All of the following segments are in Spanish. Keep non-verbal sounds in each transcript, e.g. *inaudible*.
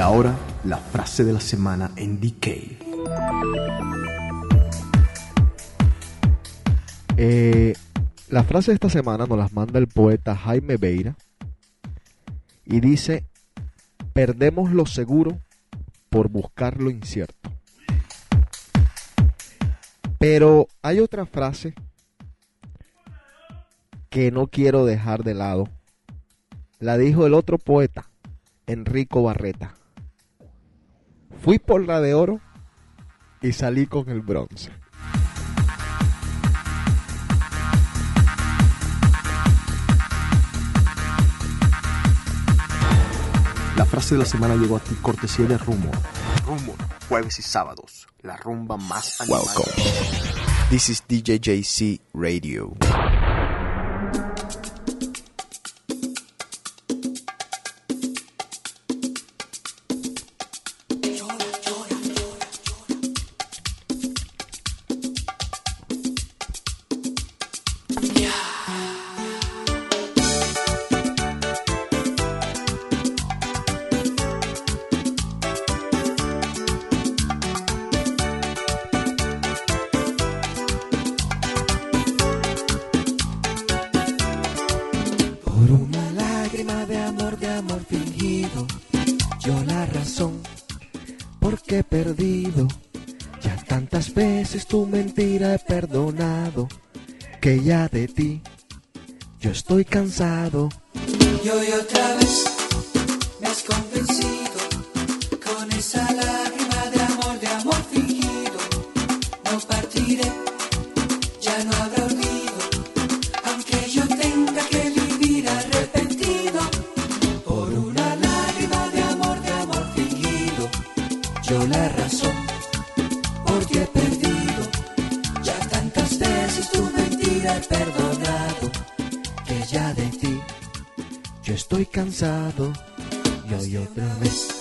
ahora, la frase de la semana en DK. Eh, la frase de esta semana nos las manda el poeta Jaime Beira y dice, perdemos lo seguro por buscar lo incierto. Pero hay otra frase que no quiero dejar de lado. La dijo el otro poeta, Enrico Barreta. Fui por la de oro y salí con el bronce. La frase de la semana llegó a ti cortesía de Rumor. Rumor, jueves y sábados, la rumba más animada. Welcome. This is DJ JC Radio. La razón por ti he perdido. Ya tantas veces tu mentira he perdonado, que ya de ti Yo estoy cansado y hoy otra vez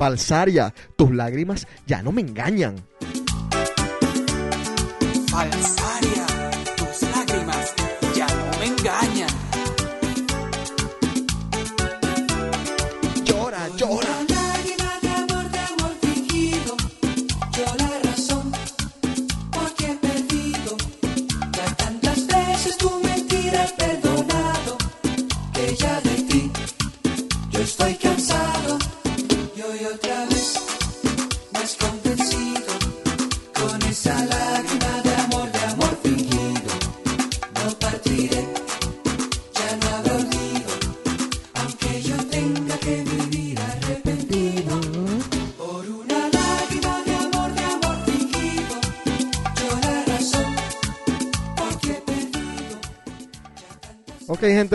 Falsaria, tus lágrimas ya no me engañan.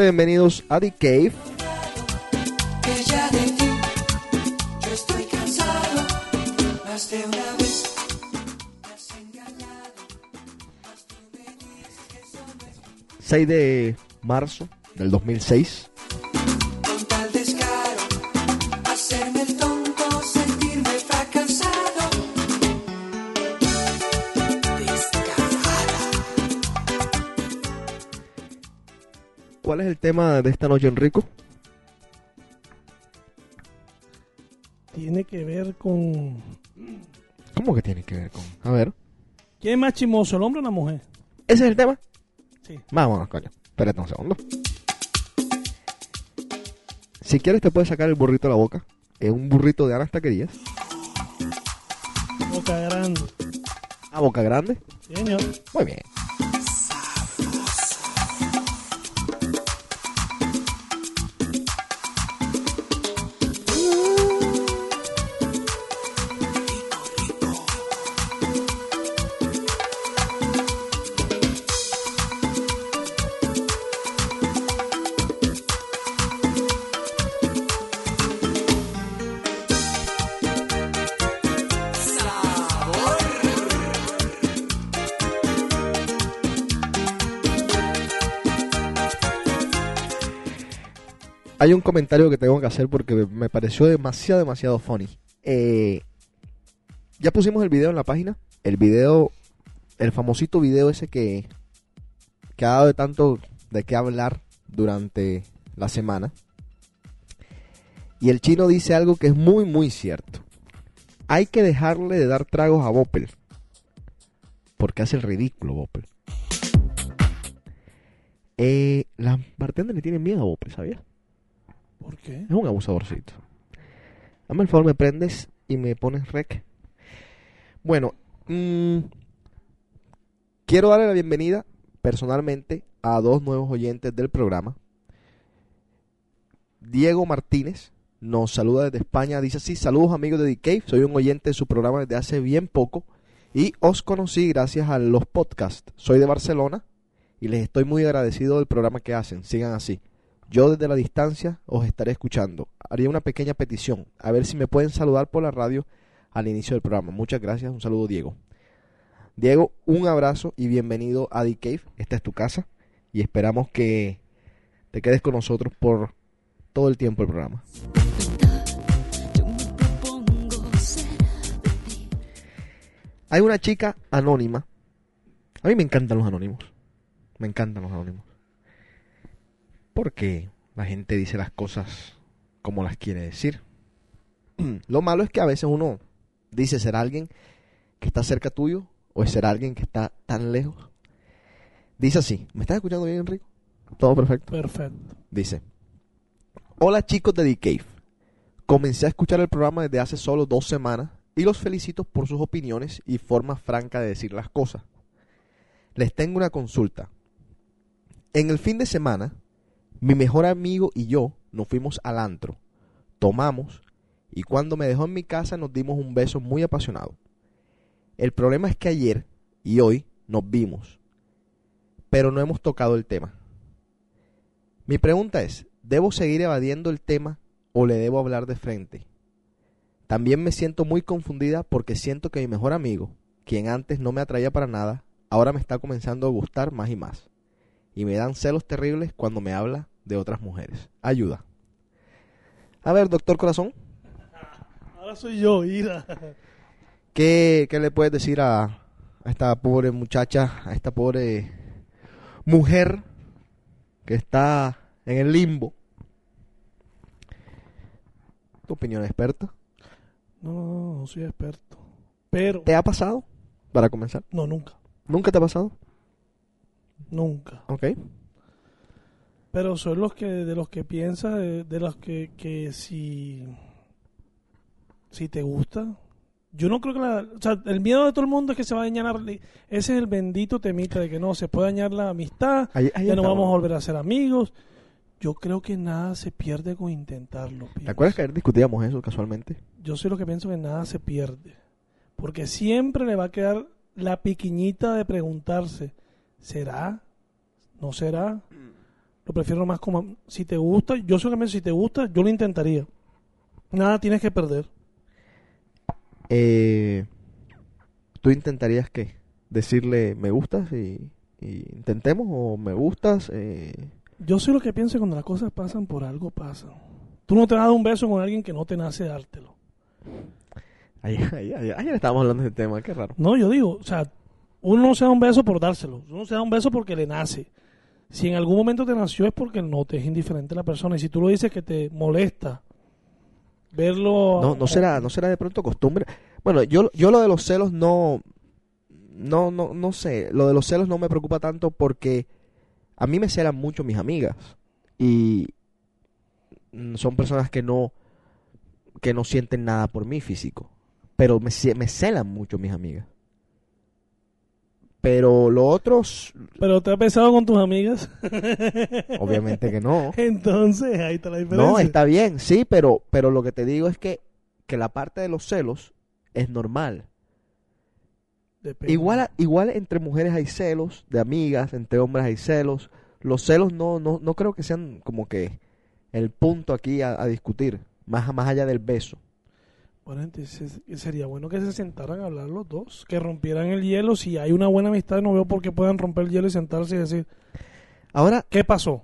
Bienvenidos a The Cave. Que ya de ti yo estoy cansado, más de una vez me has engañado. 6 de marzo del 2006. ¿Cuál es el tema de esta noche, Enrico? Tiene que ver con... ¿Cómo que tiene que ver con.? A ver. ¿Quién es más chimoso, el hombre o la mujer? ¿Ese es el tema? Sí. Vámonos, coño. Espérate un segundo. Si quieres, te puedes sacar el burrito de la boca. Es un burrito de Ana Taquerías. Boca grande. A boca grande. Sí, señor. Muy bien. Hay un comentario que tengo que hacer porque me- pareció demasiado, demasiado funny. Eh, ya pusimos el video en la página. El video, el famosito video ese que, que ha dado de tanto de qué hablar durante la semana. Y el chino dice algo que es muy, muy cierto. Hay que dejarle de dar tragos a Boppel. Porque hace el ridículo, Boppel. Eh, las bartenders le tienen miedo a Boppel, ¿sabías? ¿Por qué? Es un abusadorcito. Dame el favor, me prendes y me pones rec. Bueno, mm, quiero darle la bienvenida personalmente a dos nuevos oyentes del programa. Diego Martínez nos saluda desde España. Dice así, saludos amigos de The Cave. Soy un oyente de su programa desde hace bien poco y os conocí gracias a los podcasts. Soy de Barcelona y les estoy muy agradecido del programa que hacen. Sigan así. Yo desde la distancia os estaré escuchando. Haría una pequeña petición, a ver si me pueden saludar por la radio al inicio del programa. Muchas gracias, un saludo Diego. Diego, un abrazo y bienvenido a The Cave. Esta es tu casa y esperamos que te quedes con nosotros por todo el tiempo del programa. Hay una chica anónima. A mí me encantan los anónimos. Me encantan los anónimos. Porque la gente dice las cosas como las quiere decir. *clears throat* Lo malo es que a veces uno dice ser alguien que está cerca tuyo o es ser alguien que está tan lejos. Dice así, ¿me estás escuchando bien, Enrico? Todo perfecto. Perfecto. Dice, hola chicos de The Cave. Comencé a escuchar el programa desde hace solo dos semanas y los felicito por sus opiniones y forma franca de decir las cosas. Les tengo una consulta. En el fin de semana, mi mejor amigo y yo nos fuimos al antro, tomamos y cuando me dejó en mi casa nos dimos un beso muy apasionado. El problema es que ayer y hoy nos vimos, pero no hemos tocado el tema. Mi pregunta es, ¿debo seguir evadiendo el tema o le debo hablar de frente? También me siento muy confundida porque siento que mi mejor amigo, quien antes no me atraía para nada, ahora me está comenzando a gustar más y más. Y me dan celos terribles cuando me habla de otras mujeres. Ayuda. A ver, doctor corazón, Ahora soy yo, Ira. ¿qué, qué le puedes decir a, a esta pobre muchacha, a esta pobre mujer que está en el limbo? ¿Tu opinión experta? No, no, no, no soy experto. Pero, ¿Te ha pasado? Para comenzar. no, nunca. ¿Nunca te ha pasado? Nunca. Ok. Pero soy los que, de los que piensa, de, de los que, que si, si te gusta. Yo no creo que la, o sea, el miedo de todo el mundo es que se va a dañar, la- ese es el bendito temita de que no, se puede dañar la amistad, Ahí- ahí ya no vamos a volver a ser amigos. Yo creo que nada se pierde con intentarlo. ¿Te acuerdas que ayer discutíamos eso casualmente? Yo soy lo que pienso que nada se pierde. Porque siempre le va a quedar la piquiñita de preguntarse, ¿será? ¿No será? Lo prefiero más como, si te gusta, yo pienso, si te gusta, yo lo intentaría. Nada tienes que perder. Eh, ¿Tú intentarías qué? Decirle me gustas y, y intentemos o me gustas? Eh, Yo soy lo que pienso cuando las cosas pasan, por algo pasan. Tú no te dar un beso con alguien que no te nace dártelo. ayer, *laughs* ayer- ayer- ayer estábamos hablando de ese tema, qué raro. No, yo digo, o sea, uno no se da un beso por dárselo, uno se da un beso porque le nace. Si en algún momento te nació es porque no te es indiferente la persona. Y si tú lo dices que te molesta verlo... No, no será, no será de pronto costumbre. Bueno, yo, yo lo de los celos no, no, no, no sé. Lo de los celos no me preocupa tanto porque a mí me celan mucho mis amigas y son personas que no, que no sienten nada por mí físico, pero me, me celan mucho mis amigas. Pero lo otros, Pero te has besado con tus amigas. obviamente que no. *laughs* Entonces, ahí está la diferencia. No, está bien, sí, pero, pero lo que te digo es que, que la parte de los celos es normal. Depende. Igual, a- igual entre mujeres hay celos, de amigas, entre hombres hay celos. Los celos no, no, no creo que sean como que el punto aquí a, a discutir, más, más allá del beso. Entonces sería bueno que se sentaran a hablar los dos, que rompieran el hielo. Si hay una buena amistad, no veo por qué puedan romper el hielo y sentarse y decir, Ahora, ¿qué pasó?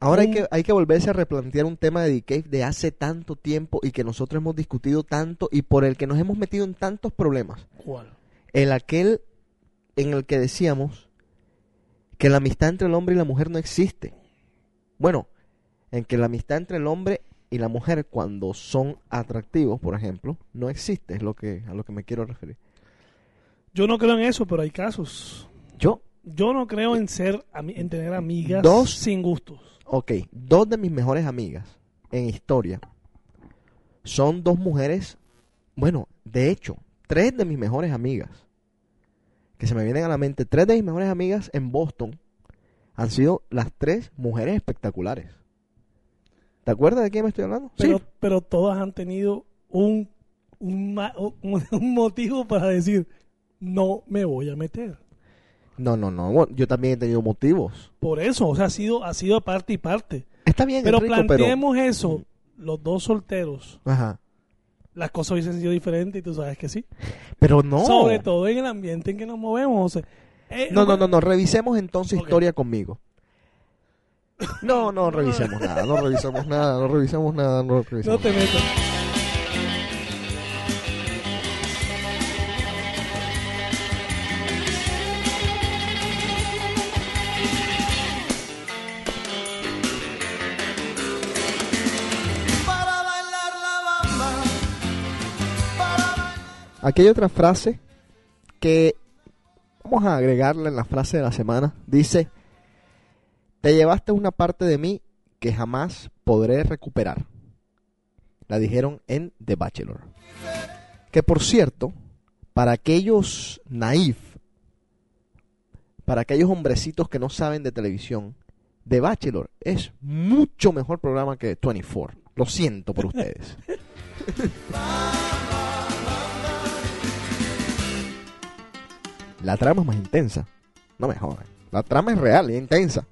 Ahora hay que, hay que volverse a replantear un tema de Decay de hace tanto tiempo y que nosotros hemos discutido tanto y por el que nos hemos metido en tantos problemas. ¿Cuál? El aquel en el que decíamos que la amistad entre el hombre y la mujer no existe. Bueno, en que la amistad entre el hombre y la mujer cuando son atractivos, por ejemplo, no existe, es lo que a lo que me quiero referir. Yo no creo en eso, pero hay casos. Yo, Yo no creo en ser en tener amigas Dos. sin gustos. ok, dos de mis mejores amigas en historia son dos mujeres, bueno, de hecho, tres de mis mejores amigas, que se me vienen a la mente, tres de mis mejores amigas en Boston han sido las tres mujeres espectaculares. ¿Te acuerdas de quién me estoy hablando? Pero, sí. pero todas han tenido un, *laughs* un, un- motivo para decir, no me voy a meter. No, no, no. bueno, yo también he tenido motivos. Por eso, o sea, ha sido, ha sido parte y parte. Está bien, Pero pero... planteemos eso, los dos solteros, Ajá. las cosas hubiesen sido diferentes y tú sabes que sí. Pero no. Sobre todo en el ambiente en que nos movemos. o sea, eh, No, no, no, no. Revisemos entonces historia conmigo. No, no revisemos nada. No revisemos nada. No revisemos nada. No No revisemos te metas. Aquí hay otra frase que vamos a agregarla en la frase de la semana. Dice, te llevaste una parte de mí que jamás podré recuperar. La dijeron en The Bachelor. Que por cierto, para aquellos naif, para aquellos hombrecitos que no saben de televisión, The Bachelor es mucho mejor programa que 24. Lo siento por ustedes. La trama es más intensa. No me jodan. La trama es real y intensa.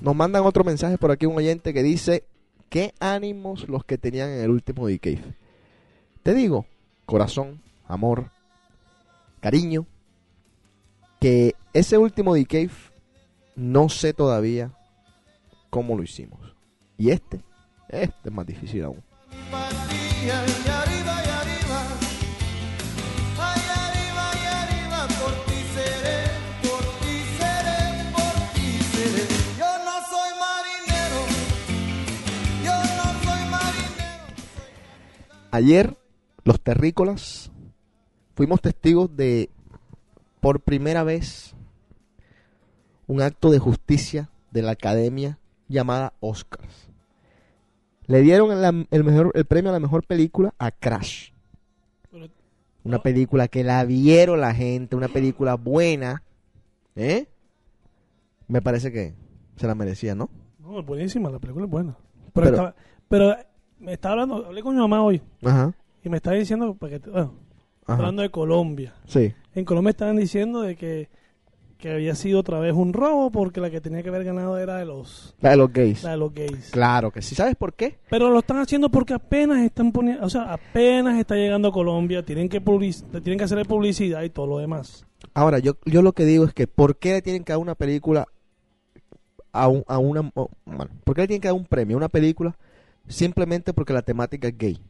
Nos mandan otro mensaje por aquí un oyente que dice, qué ánimos los que tenían en el último Decay. Te digo, corazón, amor, cariño, que ese último Decay no sé todavía cómo lo hicimos. Y este, este es más difícil aún. Ayer, los terrícolas fuimos testigos de, por primera vez, un acto de justicia de la academia llamada Oscars. Le dieron el, el mejor, el premio a la mejor película a Crash. Una película que la vieron la gente, una película buena. ¿Eh? Me parece que se la merecía, ¿no? No, es buenísima, la película es buena. Pero, Pero- estaba- pero me estaba hablando, hablé con mi mamá hoy Ajá. y me estaba diciendo, para que, bueno, hablando de Colombia. Sí. En Colombia estaban diciendo de que, que había sido otra vez un robo porque la que tenía que haber ganado era de los, La de los gays. la de los gays. Claro que sí. ¿Sabes por qué? Pero lo están haciendo porque apenas están poniendo, o sea, apenas está llegando a Colombia, tienen que public- tienen que hacerle publicidad y todo lo demás. Ahora, yo, yo lo que digo es que ¿por qué le tienen que dar una película a, un- a una... bueno, ¿Por qué le tienen que dar un premio a una película simplemente porque la temática es gay?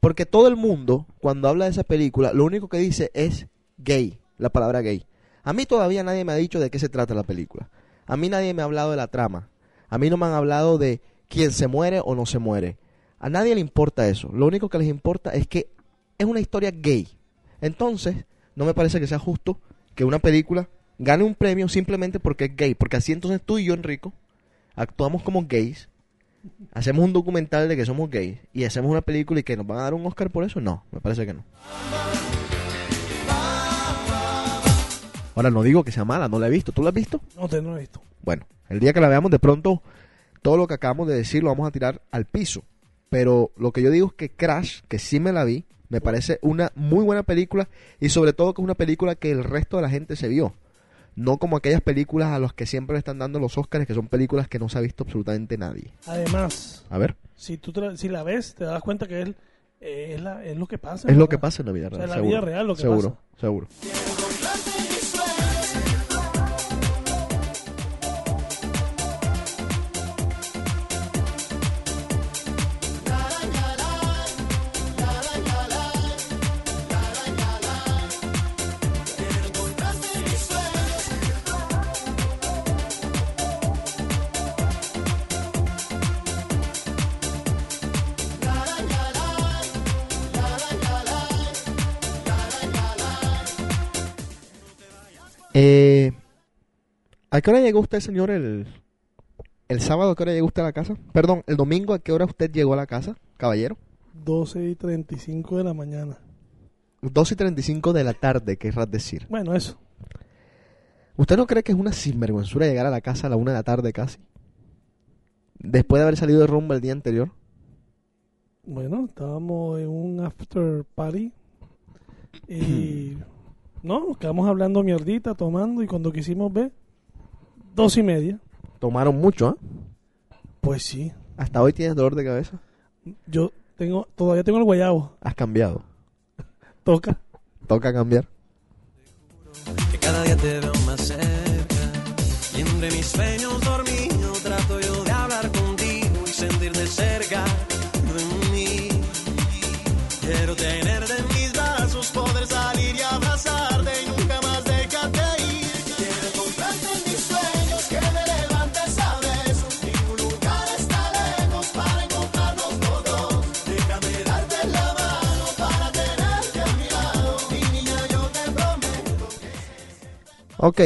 Porque todo el mundo, cuando habla de esa película, lo único que dice es gay, la palabra gay. A mí todavía nadie me ha dicho de qué se trata la película. A mí nadie me ha hablado de la trama. A mí no me han hablado de quién se muere o no se muere. A nadie le importa eso. Lo único que les importa es que es una historia gay. Entonces, no me parece que sea justo que una película gane un premio simplemente porque es gay. Porque así entonces tú y yo, Enrico, actuamos como gays, hacemos un documental de que somos gays y hacemos una película y que nos van a dar un Oscar por eso. No, me parece que no. Ahora no digo que sea mala, no la he visto. ¿Tú la has visto? No te no lo he visto. Bueno, el día que la veamos de pronto, todo lo que acabamos de decir lo vamos a tirar al piso. Pero lo que yo digo es que Crash, que sí me la vi, me parece una muy buena película y sobre todo que es una película que el resto de la gente se vio. No como aquellas películas a las que siempre le están dando los Oscars, que son películas que no se ha visto absolutamente nadie. Además, A ver, si tú si la ves, te das cuenta que es, eh, es, la- es lo que pasa. es lo que pasa en la vida O sea, real. en la seguro, vida real lo que seguro, pasa. seguro. Eh, ¿A qué hora llegó usted, señor, el, el sábado? ¿A qué hora llegó usted a la casa? Perdón, el domingo, ¿a qué hora usted llegó a la casa, caballero? 12 y 35 de la mañana. 2 y 35 de la tarde, querrás decir. Bueno, eso. ¿Usted no cree que es una sinvergüenzura llegar a la casa a la una de la tarde casi? Después de haber salido de rumba el día anterior. Bueno, estábamos en un after party y *clears throat* no, nos quedamos hablando mierdita, tomando y cuando quisimos ver, dos y media. Tomaron mucho, ¿ah? Pues sí, Hasta hoy tienes dolor de cabeza. yo tengo, todavía tengo el guayabo, Has cambiado. toca. Toca cambiar. que cada día te veo más cerca. Y entre mis sueños Ok,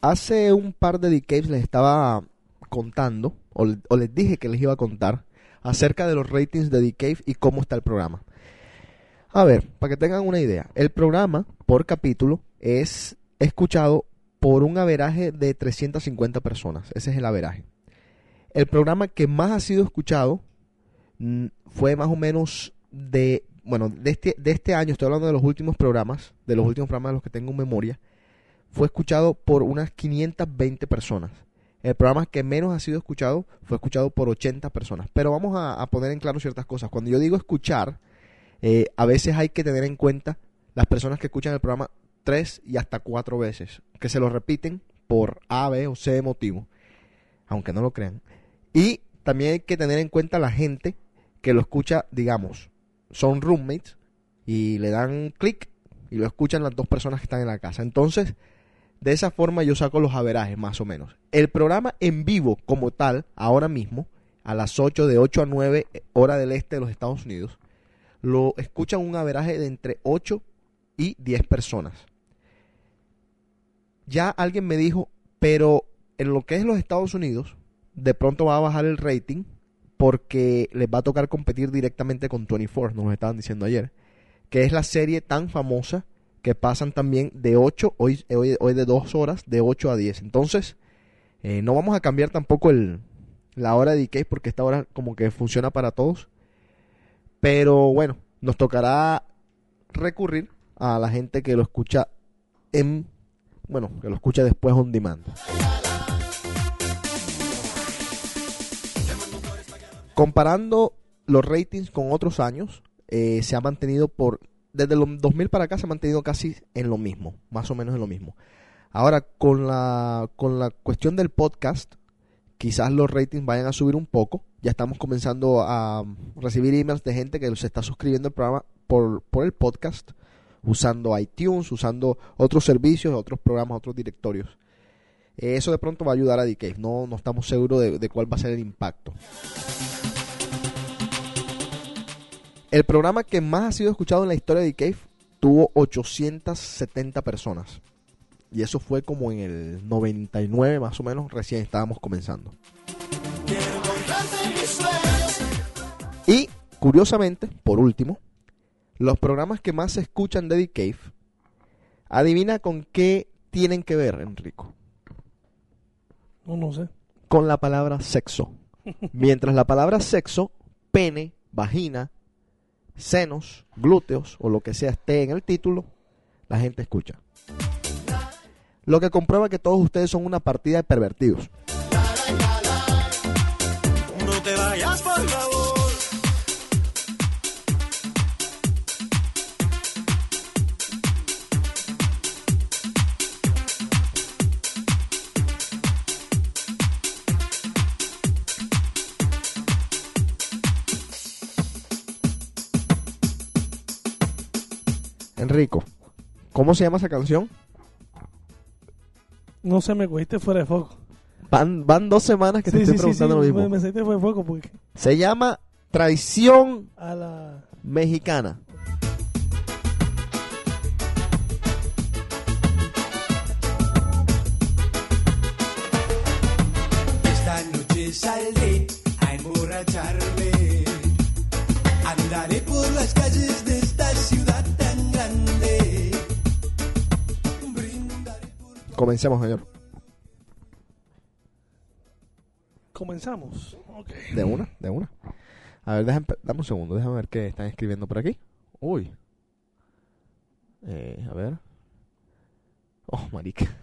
hace un par de decays les estaba contando, o, le- o les dije que les iba a contar, acerca de los ratings de Decave y cómo está el programa. A ver, para que tengan una idea, el programa por capítulo es escuchado por un averaje de 350 personas. Ese es el averaje. El programa que más ha sido escuchado mm, fue más o menos de, bueno, de este, de este año, estoy hablando de los últimos programas, de los últimos programas de los que tengo en memoria, fue escuchado por unas 520 personas. El programa que menos ha sido escuchado fue escuchado por 80 personas. Pero vamos a, poner en claro ciertas cosas. Cuando yo digo escuchar, eh, a veces hay que tener en cuenta las personas que escuchan el programa tres y hasta cuatro veces, que se lo repiten por A, B o C motivo, aunque no lo crean. Y también hay que tener en cuenta la gente que lo escucha, digamos, son roommates y le dan clic y lo escuchan las dos personas que están en la casa. Entonces, de esa forma yo saco los averajes más o menos. El programa en vivo como tal, ahora mismo, a las 8 de 8 a 9 hora del este de los Estados Unidos, lo escuchan un averaje de entre 8 y 10 personas. Ya alguien me dijo, pero en lo que es los Estados Unidos, de pronto va a bajar el rating porque les va a tocar competir directamente con 24, nos estaban diciendo ayer, que es la serie tan famosa que pasan también de 8, hoy, hoy, hoy de 2 horas, de 8 a 10. Entonces, eh, no vamos a cambiar tampoco el, la hora de DK porque esta hora como que funciona para todos. Pero bueno, nos tocará recurrir a la gente que lo escucha en, bueno, que lo escucha después on demand. Comparando los ratings con otros años, eh, se ha mantenido por desde los 2000 para acá se ha mantenido casi en lo mismo, más o menos en lo mismo. Ahora con la con la cuestión del podcast, quizás los ratings vayan a subir un poco. Ya estamos comenzando a recibir emails de gente que se está suscribiendo al programa por, por el podcast, usando iTunes, usando otros servicios, otros programas, otros directorios. Eso de pronto va a ayudar a DK. No, no estamos seguros de, de cuál va a ser el impacto. El programa que más ha sido escuchado en la historia de Cave tuvo 870 personas. Y eso fue como en el 99 más o menos, recién estábamos comenzando. Y curiosamente, por último, los programas que más se escuchan de The Cave, adivina con qué tienen que ver, Enrico. No, no sé. Con la palabra sexo. *laughs* Mientras la palabra sexo, pene, vagina, senos, glúteos o lo que sea esté en el título, la gente escucha. Lo que comprueba que todos ustedes son una partida de pervertidos. Rico. ¿Cómo se llama esa canción? No sé, me cogiste fuera de foco. Van, van dos semanas que sí, te estoy sí, preguntando lo mismo. Me, me fuera de foco. Se llama Traición a la... Mexicana. Esta noche saldré a emborracharme. Andaré por las calles Comencemos, señor. Comenzamos. De una, de una. A ver, déjame, dame un segundo, déjame ver qué están escribiendo por aquí. Uy. Eh, a ver. Oh, marica.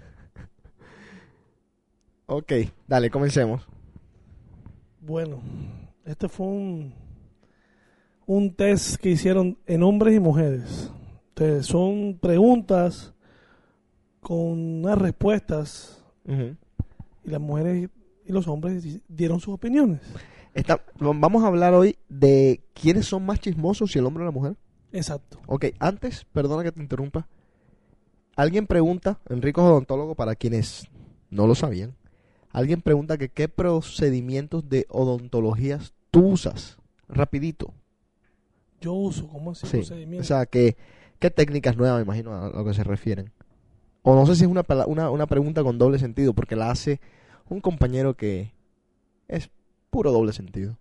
*laughs* ok, dale, comencemos. Bueno, este fue un, un test que hicieron en hombres y mujeres. Entonces, son preguntas con unas respuestas y las mujeres y los hombres di- dieron sus opiniones. Está- vamos a hablar hoy de quiénes son más chismosos, si el hombre o la mujer. Exacto. Ok, antes, perdona que te interrumpa. Alguien pregunta, Enrico es odontólogo para quienes no lo sabían. Alguien pregunta que qué procedimientos de odontologías tú usas. Rapidito. Yo uso, ¿cómo así? Sí. procedimiento? O sea, que, qué técnicas nuevas, me imagino, a lo que se refieren. O no sé si es una, una, una pregunta con doble sentido, porque la hace un compañero que es puro doble sentido.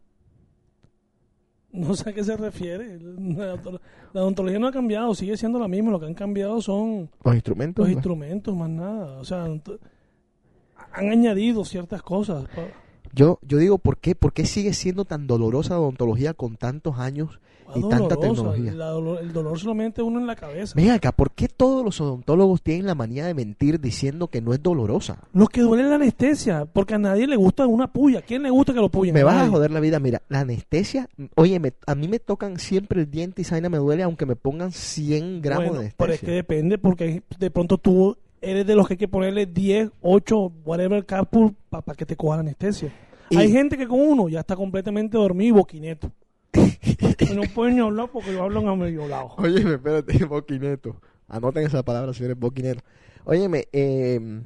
No sé a qué se refiere. La, odonto- la odontología no ha cambiado, sigue siendo la misma. Lo que han cambiado son Los instrumentos. los instrumentos, más nada. O sea, han añadido ciertas cosas. pa- Yo, yo digo, ¿por qué? ¿Por qué sigue siendo tan dolorosa la odontología con tantos años y pa- tanta dolorosa. tecnología? La dolor- el dolor solamente uno en la cabeza. Ven acá, ¿por qué todos los odontólogos tienen la manía de mentir diciendo que no es dolorosa? Lo que duele es la anestesia, porque a nadie le gusta una puya. ¿Quién le gusta que lo puyen? Me vas a joder la vida. Mira, la anestesia, oye, me- a mí me tocan siempre el diente y esa vaina me duele aunque me pongan 100 gramos Bueno, de pero es que anestesia. depende, porque de pronto tú eres de los que hay que ponerle 10, 8, whatever carpool para que te coja la anestesia. Y- Hay gente que con uno ya está completamente dormido y boquineto. *laughs* no pueden ni hablar porque lo hablan a medio lado. Óyeme, espérate, *laughs* boquineto. Anoten esa palabra si eres boquineto. Óyeme, eh,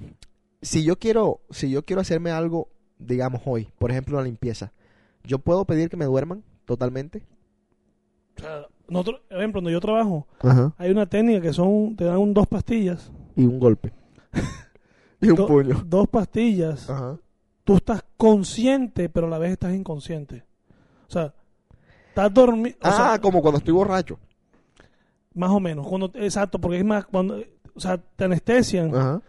si yo quiero, si yo quiero hacerme algo, digamos hoy, por ejemplo una limpieza, ¿yo puedo pedir que me duerman totalmente? O sea, nosotros, por ejemplo, donde yo trabajo, Ajá. hay una técnica que son, te dan un- dos pastillas. Y un golpe. *laughs* y un Do- puño. Dos pastillas. Ajá. Tú estás consciente, pero a la vez estás inconsciente. O sea, estás dormido. Ah, como cuando estoy borracho. Más o menos. Cuando, exacto, porque es más, cuando, o sea, te anestesian, Ajá.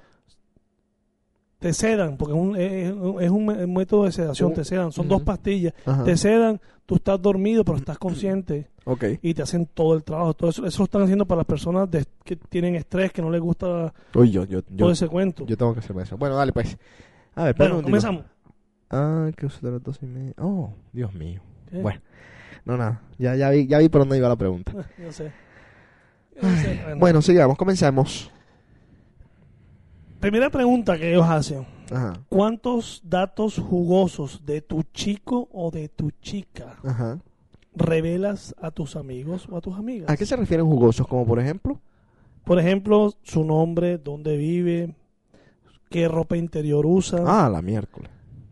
te sedan, porque es un, es, es un método de sedación, te sedan, son dos pastillas, Ajá. te sedan, tú estás dormido, pero estás consciente Ok. y te hacen todo el trabajo. Todo eso, eso lo están haciendo para las personas de- que tienen estrés, que no les gusta Uy, yo, yo, todo yo, ese cuento. yo tengo que hacerme eso. Bueno, dale pues. A ver, bueno, comenzamos. Ah, que usted las dos y media. Oh, Dios mío. ¿Qué? Bueno, no nada. Ya, ya vi, ya vi por dónde iba la pregunta. *laughs* Yo sé. Yo sé, bueno. Bueno, sigamos, comencemos. Primera pregunta que ellos hacen. Ajá, ¿Cuántos datos jugosos de tu chico o de tu chica ajá. revelas a tus amigos o a tus amigas? ¿A qué se refieren jugosos? Como por ejemplo. Por ejemplo, su nombre, dónde vive, qué ropa interior usa, Ah, la miércoles.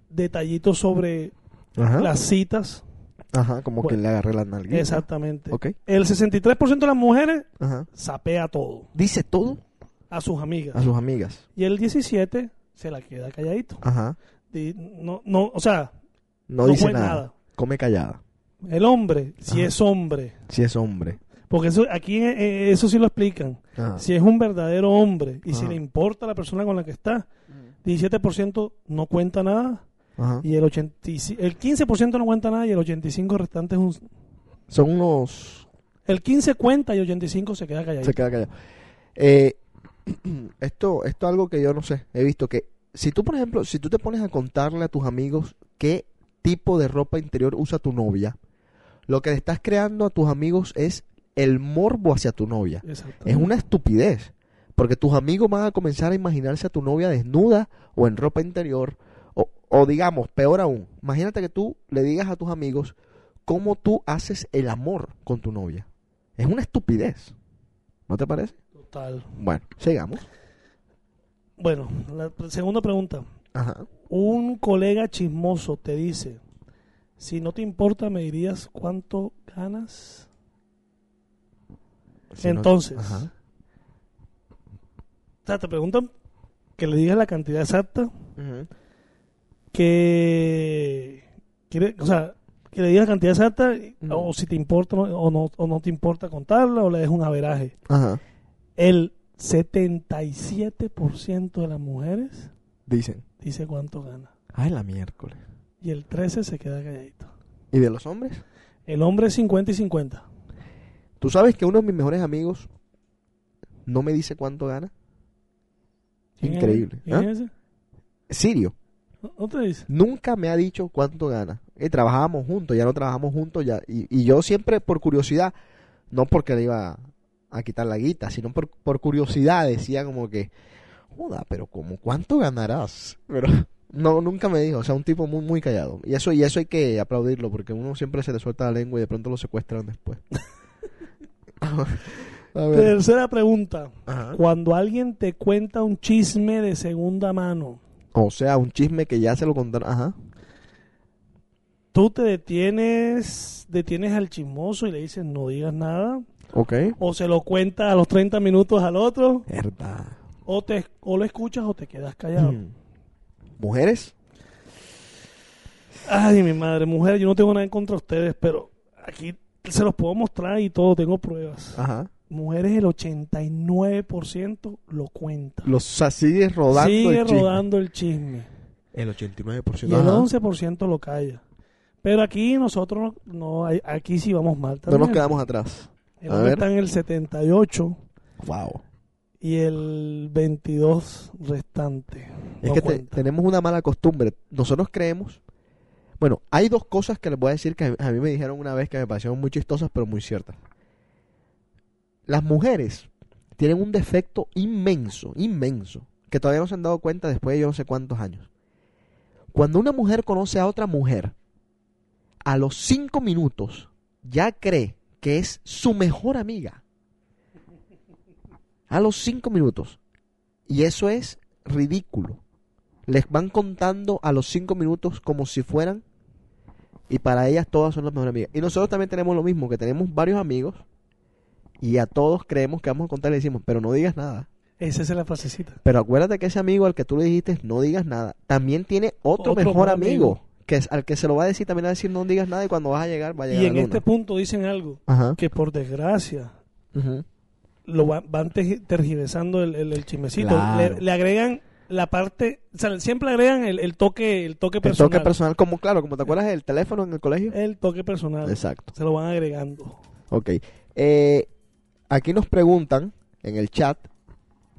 detallitos sobre Ajá. las citas. Ajá, como que le agarré la nalguita. Exactamente. Ok. El 63% de las mujeres Ajá. sapea todo Dice todo a sus amigas. a sus amigas. Y el 17 se la queda calladito. Ajá. No, no, o sea, No, No dice nada. nada. Come callada. el hombre, si es hombre, Si es hombre. Porque eso aquí eh, eso sí lo explican. Ajá. Si es un verdadero hombre y si le importa la persona con la que está, 17% no cuenta nada Ajá. y el 85, el 15% no cuenta nada y el 85 restante es un Son unos el 15 cuenta y 85 se queda callado. Se queda callado. Eh, *clears throat* esto, esto es algo que yo no sé. He visto que si tú, por ejemplo, si tú te pones a contarle a tus amigos qué tipo de ropa interior usa tu novia, lo que le estás creando a tus amigos es el morbo hacia tu novia. Es una estupidez. Porque tus amigos van a comenzar a imaginarse a tu novia desnuda o en ropa interior. O, o digamos, peor aún, imagínate que tú le digas a tus amigos cómo tú haces el amor con tu novia. Es una estupidez. ¿No te parece? Total. Bueno, sigamos. Bueno, la segunda pregunta. Ajá. Un colega chismoso te dice, si no te importa, me dirías cuánto ganas. Si no- Entonces, Ajá. O sea, te preguntan que le digas la cantidad exacta que, o sea, que le digas la cantidad exacta o si te importa o no, o no, o no te importa contarla o le des un averaje. Ajá. El 77% de las mujeres Dicen. dice cuánto gana Ay, la miércoles. y el 13 se queda calladito. ¿Y de los hombres? El hombre es 50 y 50. ¿Tú sabes que uno de mis mejores amigos no me dice cuánto gana? Increíble. ¿Quién ¿Ah? es? Sirio. ¿No- ¿No te dice? Nunca me ha dicho cuánto gana. Eh, trabajábamos juntos, ya no trabajamos juntos ya. Y, y yo siempre por curiosidad, no porque le iba a quitar la guita, sino por, por curiosidad decía como que, joda, pero como cuánto ganarás. Pero *laughs* no, nunca me dijo, o sea, un tipo muy, muy callado. Y eso, y eso hay que aplaudirlo, porque uno siempre se le suelta la lengua y de pronto lo secuestran después. *laughs* a ver. Tercera pregunta. Ajá. Cuando alguien te cuenta un chisme de segunda mano, O sea, un chisme que ya se lo contaron. Ajá. tú te detienes, detienes al chismoso y le dices no digas nada, Ok. o se lo cuentas a los 30 minutos al otro, Verdad. o, te, o lo escuchas o te quedas callado. Mm. ¿Mujeres? Ay, mi madre, mujer, yo no tengo nada en contra de ustedes, pero aquí se los puedo mostrar y todo, tengo pruebas. Ajá. Mujeres, el 89% lo cuenta. Los o sea, sigue rodando Sigue el chisme. rodando el chisme. El 89%. Y el Ajá. 11% lo calla. Pero aquí nosotros no, no hay- aquí sí vamos mal No también. nos quedamos atrás. El A hombre ver. está en el 78 Wow. y el 22 restante. Es no que te- tenemos una mala costumbre. Nosotros creemos. Bueno, hay dos cosas que les voy a decir que a mí me dijeron una vez que me parecieron muy chistosas, pero muy ciertas. Las mujeres tienen un defecto inmenso, inmenso, que todavía no se han dado cuenta después de yo no sé cuántos años. Cuando una mujer conoce a otra mujer, a los cinco minutos ya cree que es su mejor amiga. A los cinco minutos. Y eso es ridículo. Les van contando a los cinco minutos como si fueran. Y para ellas todas son las mejores amigas. Y nosotros también tenemos lo mismo, que tenemos varios amigos. Y a todos creemos que vamos a contar y le decimos, pero no digas nada. Esa es la frasecita. Pero acuérdate que ese amigo al que tú le dijiste no digas nada, también tiene otro, Otro mejor amigo, amigo. que es al que se lo va a decir también va a decir no digas nada y cuando vas a llegar va a llegar Y en este punto dicen algo Ajá. que por desgracia lo van, van tergiversando el, el, el chismecito. Claro. Le, le agregan la parte, o sea, siempre agregan el, el toque, el toque El personal. toque personal, como claro, como te acuerdas del teléfono en el colegio. El toque personal. Exacto. Se lo van agregando. Ok. Eh, aquí nos preguntan en el chat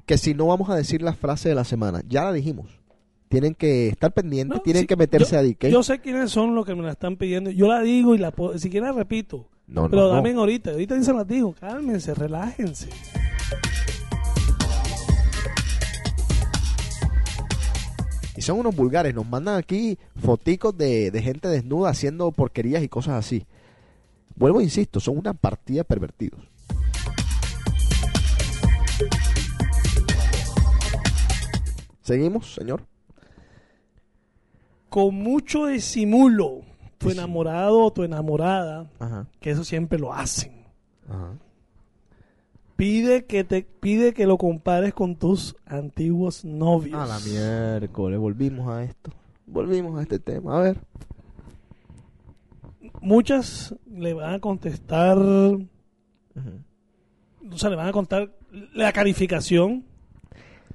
que si no vamos a decir la frase de la semana. Ya la dijimos. Tienen que estar pendientes, No, tienen que meterse yo- a DK. Yo sé quiénes son los que me la están pidiendo. Yo la digo y la puedo, si quieren la repito. no, no, Pero no. dame ahorita, ahorita se las digo. Cálmense, relájense. Y son unos vulgares. Nos mandan aquí foticos de, de gente desnuda haciendo porquerías y cosas así. Vuelvo, e insisto, son una partida pervertidos. Seguimos, señor. Con mucho disimulo, tu enamorado o tu enamorada, Ajá. que eso siempre lo hacen. Ajá. Pide que te pide que lo compares con tus antiguos novios. A la miércoles, volvimos a esto. Volvimos a este tema. A ver. Muchas le van a contestar, o sea, le van a contar la calificación.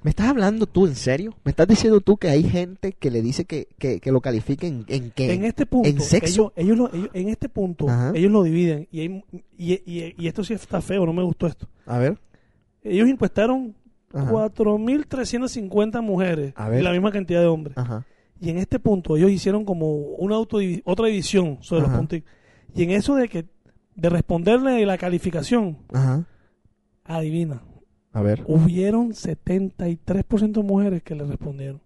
¿Me estás hablando tú en serio? ¿Me estás diciendo tú que hay gente que le dice que, que, que lo califiquen en qué? En este punto, ¿En sexo? ellos, ellos lo- ellos- en este punto, Ajá. ellos lo dividen y, hay- y, y- y esto sí está feo, no me gustó esto. A ver. Ellos impuestaron Ajá. 4.350 mujeres A ver. y la misma cantidad de hombres. Ajá. Y en este punto ellos hicieron como una auto otra división sobre Ajá. los puntos. Y en eso de que de responderle la calificación, Ajá. adivina, A ver. hubieron 73% de mujeres que le respondieron.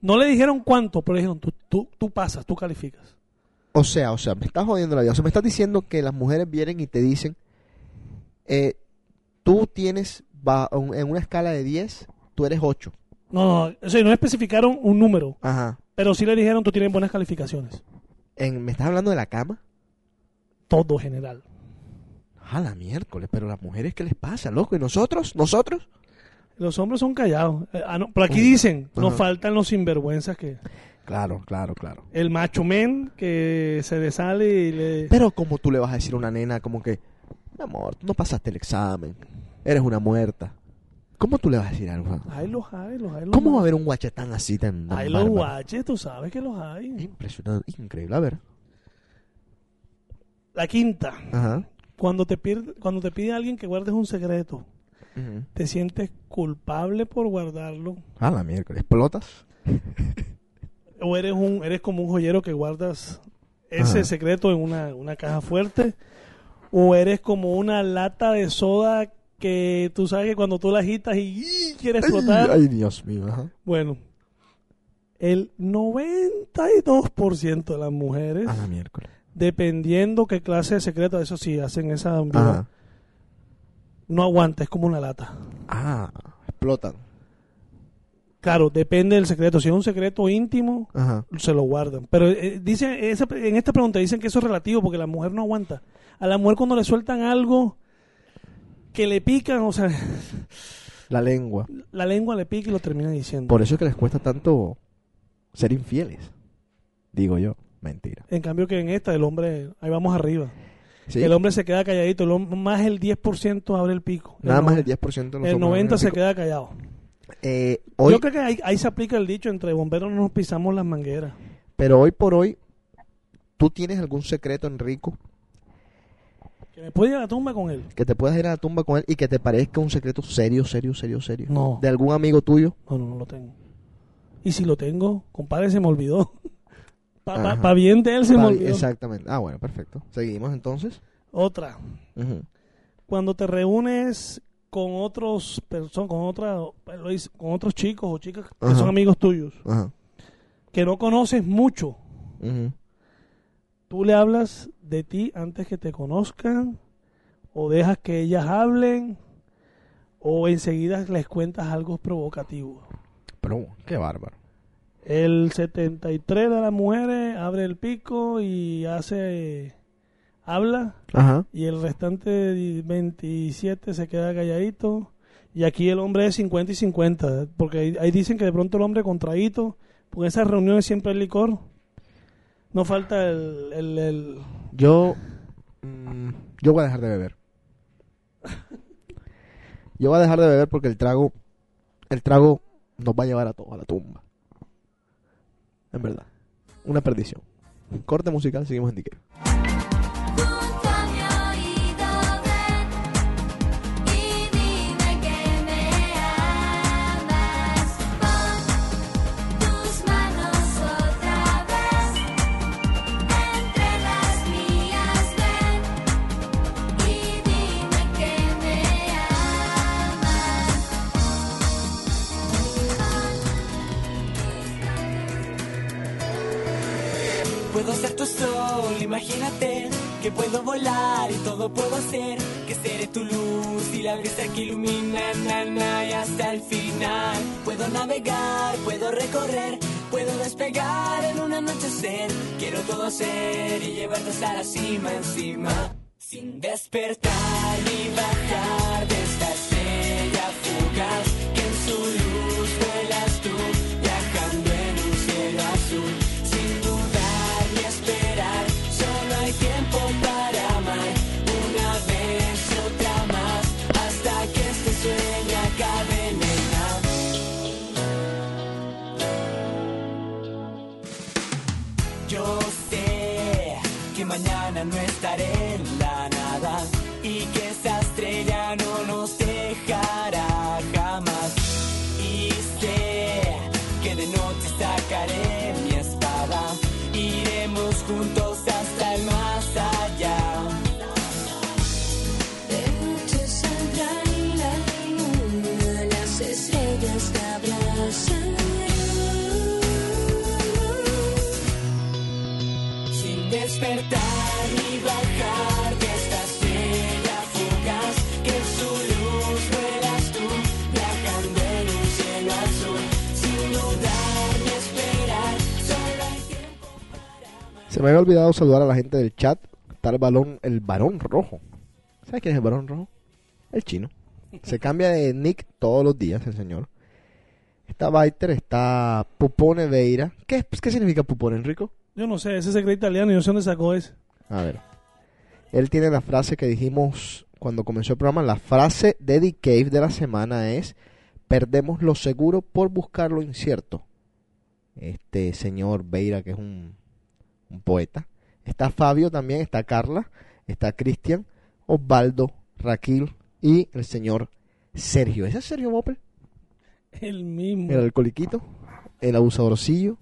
No le dijeron cuánto, pero le dijeron, tú, tú, tú pasas, tú calificas. O sea, o sea, me estás jodiendo la vida. O sea, me estás diciendo que las mujeres vienen y te dicen, eh, tú tienes, en una escala de 10, tú eres 8. No, no, o sea, no especificaron un número, Ajá. pero sí le dijeron, tú tienes buenas calificaciones. En, ¿Me estás hablando de la cama? Todo general. A la miércoles, pero las mujeres, ¿qué les pasa, loco? ¿Y nosotros? ¿Nosotros? Los hombres son callados. Eh, ah, no, pero aquí dicen, nos Ajá. faltan los sinvergüenzas que... Claro, claro, claro. El macho men que se le sale y le... Pero como tú le vas a decir a una nena como que, mi amor, tú no pasaste el examen, eres una muerta. ¿Cómo tú le vas a decir algo? Hay los hay, los hay. Los ¿Cómo va a haber un guachetán así tan, tan Hay los bárbaro? guaches, tú sabes que los hay. Impresionante, increíble. A ver. La quinta. Ajá. Cuando te, pierde, cuando te pide alguien que guardes un secreto, te sientes culpable por guardarlo. Ah, la miércoles. ¿Explotas? O eres, un, eres como un joyero que guardas ese Ajá. secreto en una, una caja fuerte. O eres como una lata de soda que tú sabes que cuando tú la agitas y ¡ih! quiere explotar. Ay, ay, Dios mío. Ajá. Bueno, el 92% de las mujeres, A la miércoles. Dependiendo qué clase de secreto, eso sí, hacen esa ambigüedad, no aguanta, es como una lata. Ah, explotan. Claro, depende del secreto. Si es un secreto íntimo, Ajá. se lo guardan. Pero eh, dice, esa- en esta pregunta dicen que eso es relativo porque la mujer no aguanta. A la mujer cuando le sueltan algo que le pican, o sea, *laughs* La lengua. la lengua le pica y lo termina diciendo. Por eso es que les cuesta tanto ser infieles. Digo yo. Mentira. En cambio que en esta el hombre, ahí vamos arriba. ¿Sí? El hombre se queda calladito, el hom- más el 10% abre el pico. Nada el más el 10% de los El hombres 90 se queda callado. Eh, hoy, Yo creo que ahí, ahí se aplica el dicho, entre bomberos no nos pisamos las mangueras. Pero hoy por hoy, ¿tú tienes algún secreto, Enrico, Que me puede ir a la tumba con él. que te puedas ir a la tumba con él y que te parezca un secreto serio, serio, serio, serio? No. ¿De algún amigo tuyo? No, no, no lo tengo. Y si lo tengo, compadre, se me olvidó. *laughs* Para bien de él se me Pa- olvidó. Exactamente. Ah, bueno, perfecto. Seguimos entonces. Otra. Cuando te reúnes con otros personas, con otra, lo dice, con otros chicos o chicas que son amigos tuyos, que no conoces mucho, tú le hablas de ti antes que te conozcan, o dejas que ellas hablen, o enseguida les cuentas algo provocativo. Pero, qué bárbaro. El 73 de las mujeres abre el pico y hace habla Ajá. y el restante 27 se queda calladito y aquí el hombre es 50 y 50 porque ahí, ahí dicen que de pronto el hombre contraído porque en esas reuniones siempre hay licor no falta el, el- el- Yo. mm, yo voy a dejar de beber. Yo voy a dejar de beber porque el trago. El trago nos va a llevar a todos a la tumba. En verdad. Una perdición. Corte musical, seguimos en Dique. Puedo ser tu sol, imagínate que puedo volar y todo puedo hacer. Que seré tu luz y la brisa que ilumina na, y hasta el final. Puedo navegar, puedo recorrer, puedo despegar en un anochecer. Quiero todo hacer y llevarte hasta la cima encima. Sin despertar ni bajar de esta estrella fugaz no me había olvidado saludar a la gente del chat. Está el balón, el varón rojo. ¿Sabes quién es el varón rojo? El chino. Se *laughs* cambia de nick todos los días, el señor. Está Baiter, está Pupone Veira. ¿Qué, ¿Qué significa Pupone, Enrico? Yo no sé, ese secreto italiano, yo no sé dónde sacó ese. A ver. Él tiene la frase que dijimos cuando comenzó el programa. La frase de The Cave de la semana es: Perdemos lo seguro por buscar lo incierto. Este señor Beira, que es un, un poeta. Está Fabio también, está Carla, está Cristian, Osvaldo, Raquel y el señor Sergio. ¿Ese es Sergio Mopel? El mismo. El alcoholiquito, el abusadorcillo.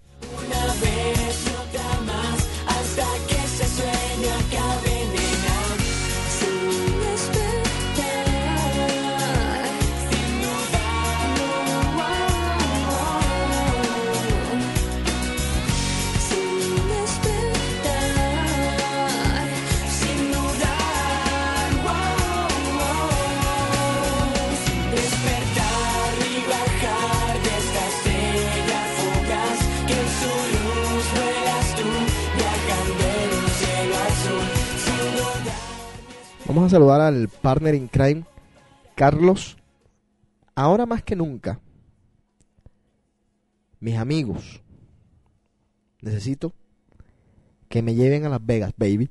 Vamos a saludar al partner in crime, Carlos. Ahora más que nunca, mis amigos, necesito que me lleven a Las Vegas, baby.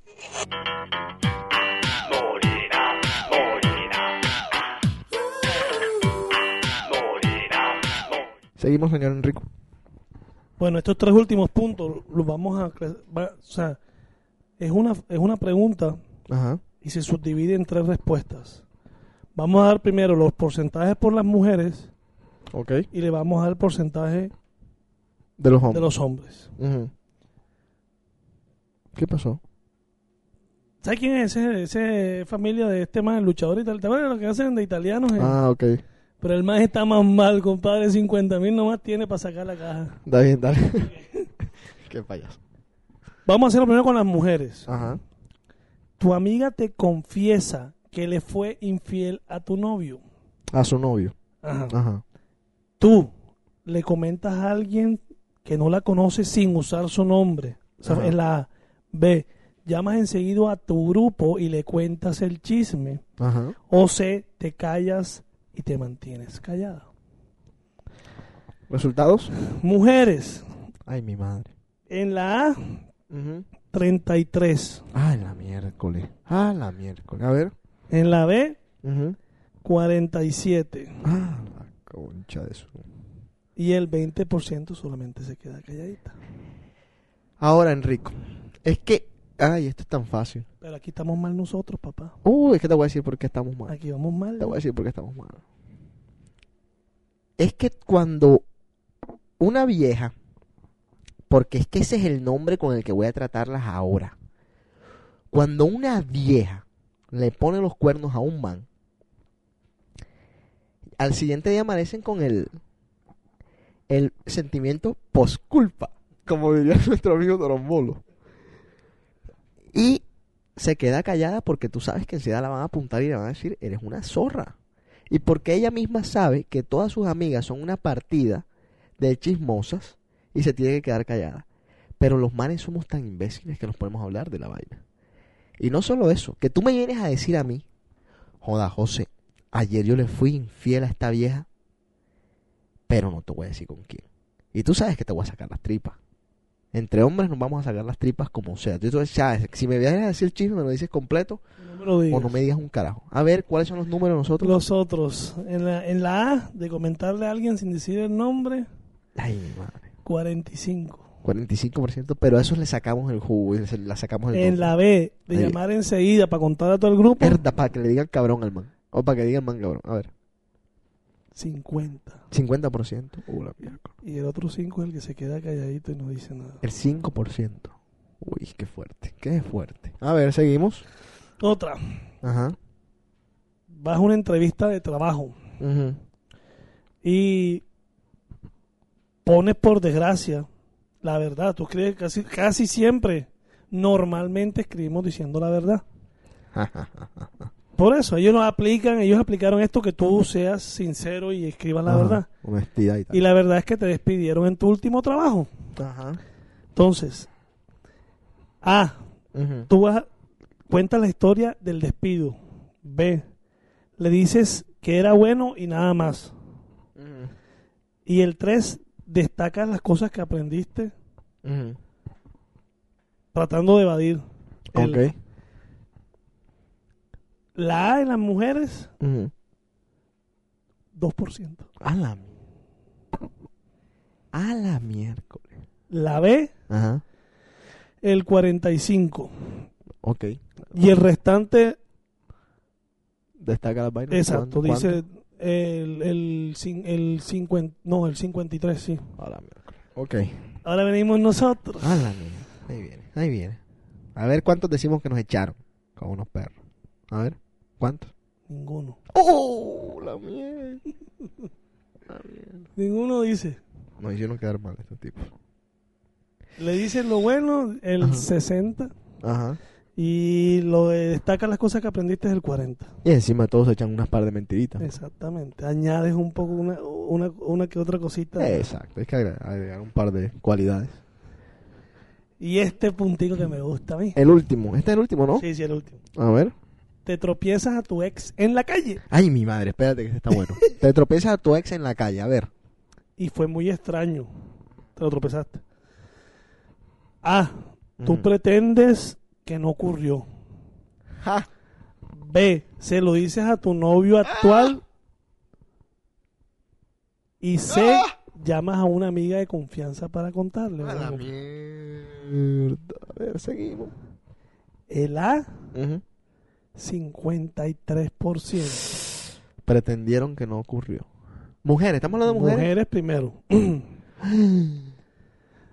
Seguimos, señor Enrico. Bueno, estos tres últimos puntos los vamos a... va- o sea, es una, es una pregunta Ajá. Y se subdivide en tres respuestas. Vamos a dar primero los porcentajes por las mujeres Ok. y le vamos a dar el porcentaje De los hombres. de los hombres. ¿Qué pasó? ¿Sabes quién es ese, ese familia de este man, el luchador y tal? ¿Te acuerdas lo que hacen de italianos? eh? Ah, ok. Pero el man está más mal, compadre. 50 mil nomás tiene para sacar la caja. Está bien, dale. *laughs* Qué payaso. Vamos a hacerlo primero con las mujeres. Ajá. Tu amiga te confiesa que le fue infiel a tu novio. A su novio. Ajá. Ajá. Tú le comentas a alguien que no la conoce sin usar su nombre. O sea, en la A. B. Llamas enseguida a tu grupo y le cuentas el chisme. Ajá. O C. Te callas y te mantienes callada. ¿Resultados? Mujeres. Ay, mi madre. En la A, Ujú. 33. Ah, la miércoles. Ah, la miércoles. A ver. En la B, Ujú. 47. Ah, la concha de su. Y el 20% solamente se queda calladita. Ahora, Enrico. Es que. Ay, esto es tan fácil. Pero aquí estamos mal nosotros, papá. Uy, es que te voy a decir por qué estamos mal. Aquí vamos mal. Te voy a decir por qué estamos mal. Es que cuando una vieja, porque es que ese es el nombre con el que voy a tratarlas ahora, cuando una vieja le pone los cuernos a un man, al siguiente día amanecen con el, el sentimiento posculpa, como diría *laughs* nuestro amigo Torombolo. Y se queda callada porque tú sabes que enseguida la van a apuntar y le van a decir, eres una zorra. Y porque ella misma sabe que todas sus amigas son una partida de chismosas y se tiene que quedar callada. Pero los manes somos tan imbéciles que nos podemos hablar de la vaina. Y no solo eso, que tú me vienes a decir a mí, joda José, ayer yo le fui infiel a esta vieja, pero no te voy a decir con quién. Y tú sabes que te voy a sacar las tripas. Entre hombres nos vamos a sacar las tripas como sea. Tú, tú sabes, si me vienes a decir el chisme, me lo dices completo No lo o no me digas un carajo. A ver, ¿cuáles son los números de nosotros? Los otros. En la, en la A, de comentarle a alguien sin decir el nombre, Ay, mi madre. 45. 45%, pero a esos le sacamos el jugo la sacamos el En la B, de Ahí. llamar enseguida para contar a todo el grupo, Herda, para que le digan cabrón al man. O para que digan man cabrón. A ver, 50. 50%. Uh, la mierda. Y el otro 5 es el que se queda calladito y no dice nada. El 5%. Uy, qué fuerte, qué fuerte. A ver, seguimos. Otra. Ajá. Vas a una entrevista de trabajo Ujú. y pones por desgracia la verdad. Tú escribes casi, casi siempre, normalmente escribimos diciendo la verdad. *laughs* Por eso, ellos lo aplican, ellos aplicaron esto que tú seas sincero y escribas la Ajá, verdad. Honestidad y tal. Y la verdad es que te despidieron en tu último trabajo. Ajá. Entonces, A, tú vas cuentas la historia del despido. B, le dices que era bueno y nada más. Y el 3 destaca las cosas que aprendiste Ujú. tratando de evadir. El- Ok. La A en las mujeres, Ujú. 2%. A la A la miércoles. La B, Ajá. el 45%. Ok. Y el restante, Destaca las vainas. exacto, ¿Cuánto- dice el, el, cin- el 50, no, el 53, sí. cuánto? A la miércoles. Ok. Ahora venimos nosotros. A la mierda. Ahí viene, ahí viene. A ver cuántos decimos que nos echaron. Como unos perros. A ver, ¿cuántos? Ninguno. ¡Oh! La mierda. Ninguno dice. Nos hicieron quedar mal estos tipos. Le dicen lo bueno, el Ajá. 60. Ajá. Y lo de destaca las cosas que aprendiste es el 40. Y encima todos echan unas par de mentiritas. Exactamente. Añades un poco una, una, una que otra cosita. Exacto, hay que agregar, agregar un par de cualidades. Y este puntico que me gusta a mí. El último, este es el último, ¿no? Sí, sí, el último. A ver. Te tropiezas a tu ex en la calle. Ay, mi madre, espérate que este está bueno. *laughs* Te tropiezas a tu ex en la calle, a ver. Y fue muy extraño. Te lo tropezaste. A. Tú pretendes que no ocurrió. Ja. B. Se lo dices a tu novio actual. Y C. Llamas a una amiga de confianza para contarle. A la mierda. A ver, seguimos. El A. Ujú. 53%. Pretendieron que no ocurrió. Mujeres, ¿estamos hablando de mujeres? Mujeres primero. *clears throat*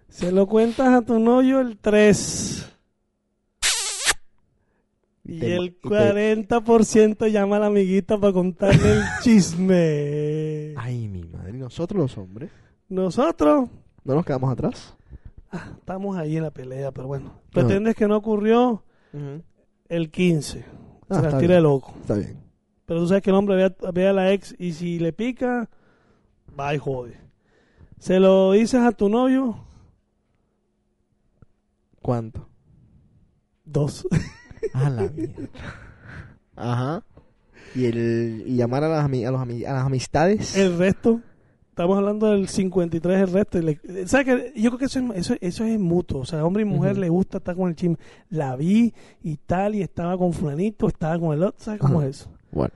Se lo cuentas a tu novio el 3. Y te- el y te- 40% llama a la amiguita para contarle el *laughs* chisme. Ay, mi madre. ¿Y nosotros los hombres? Nosotros ¿No nos quedamos atrás? ah, estamos ahí en la pelea, pero bueno. Pretendes que no ocurrió el 15. Ah, Se la está tira de loco. Está bien. Pero tú sabes que el hombre ve a, ve a la ex y si le pica, va y jode. Se lo dices a tu novio, ¿Cuánto? dos. *laughs* A la mierda. Ajá. Y, el, y llamar a las, ami- a, los ami- a las amistades. El resto, estamos hablando del 53, el resto. y le- ¿Sabes qué? Yo creo que eso es, eso, eso es mutuo. O sea, hombre y mujer Ujú. le gusta estar con el chisme. La vi y tal, y estaba con Fulanito, estaba con el otro. ¿Sabes cómo Ajá. es eso? Bueno.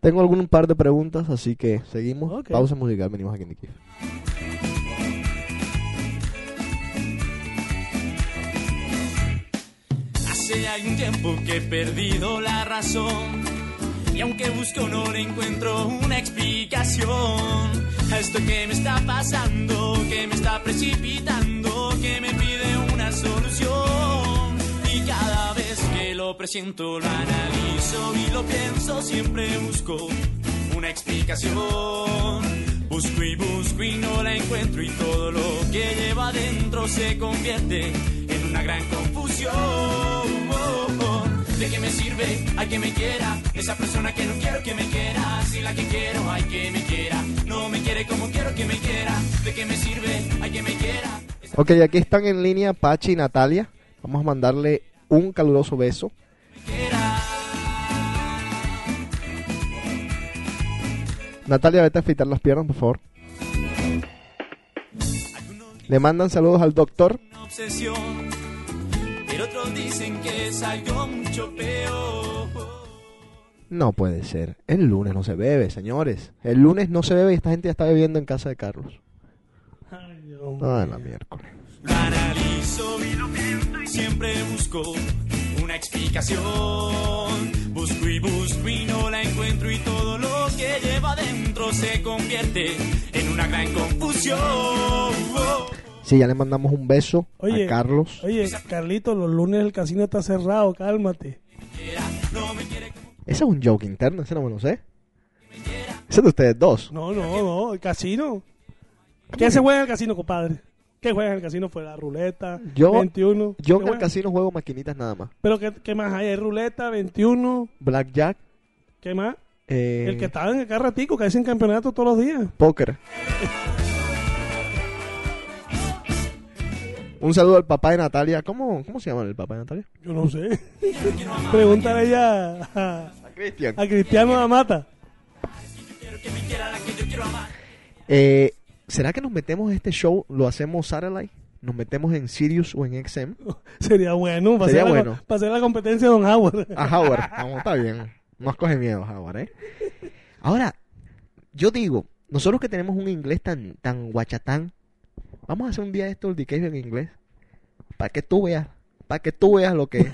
Tengo algún par de preguntas, así que seguimos. Ok. Pausa musical, venimos aquí en The Kif. Hace algún tiempo que he perdido la razón. Y aunque busco no le encuentro una explicación a esto que me está pasando, que me está precipitando, que me pide una solución. Y cada vez que lo presiento, lo analizo y lo pienso, siempre busco una explicación. Busco y busco y no la encuentro y todo lo que lleva adentro se convierte en una gran confusión. ¿De qué me sirve? Hay que me quiera. Esa persona que no quiero que me quiera. Si la que quiero, hay que me quiera. No me quiere como quiero que me quiera. ¿De qué me sirve? Hay que me quiera. Esa Ok, aquí están en línea Pachi y Natalia. Vamos a mandarle un caluroso beso. me quiera. Natalia, vete a afeitar las piernas, por favor. Le mandan saludos al doctor. Una obsesión. Pero otros dicen que es algo mucho peor. No puede ser. El lunes no se bebe, señores. El lunes no se bebe y esta gente ya está bebiendo en casa de Carlos. Ay, Dios. Ah, la miércoles. Lo analizo y lo pienso y siempre busco una explicación. Busco y busco y no la encuentro y todo lo que lleva adentro se convierte en una gran confusión. Sí, ya le mandamos un beso Oye, a Carlos. Oye, Carlito, los lunes el casino está cerrado, cálmate. Ese es un joke interno, ese no me lo sé. Ese es de ustedes dos. No, no, no, el casino. ¿Qué se juega en el casino, compadre? ¿Qué juega en el casino? Fue la ruleta, Yo- 21. Yo ¿Qué en el casino juego maquinitas nada más. Pero ¿qué, qué más hay? Hay ruleta, 21. Blackjack, ¿Qué más? Eh, El que estaba en el carratico, que hacen campeonato todos los días. póker. *laughs* Un saludo al papá de Natalia. ¿Cómo, cómo se llama el papá de Natalia? Yo no sé. *laughs* Pregúntale ya a, Cristian. a Cristiano Amata. la. Eh, ¿Será que nos metemos este show, lo hacemos satellite? ¿Nos metemos en Sirius o en XM? *laughs* Sería bueno. Para Sería hacer la- bueno. para hacer la competencia de Don Howard. A Howard. Vamos, está bien. No coge miedo, Howard, ¿eh? Ahora, yo digo, nosotros que tenemos un inglés tan, tan guachatán, vamos a hacer un día esto el Decay en inglés. Para que tú veas, para que tú veas lo que es.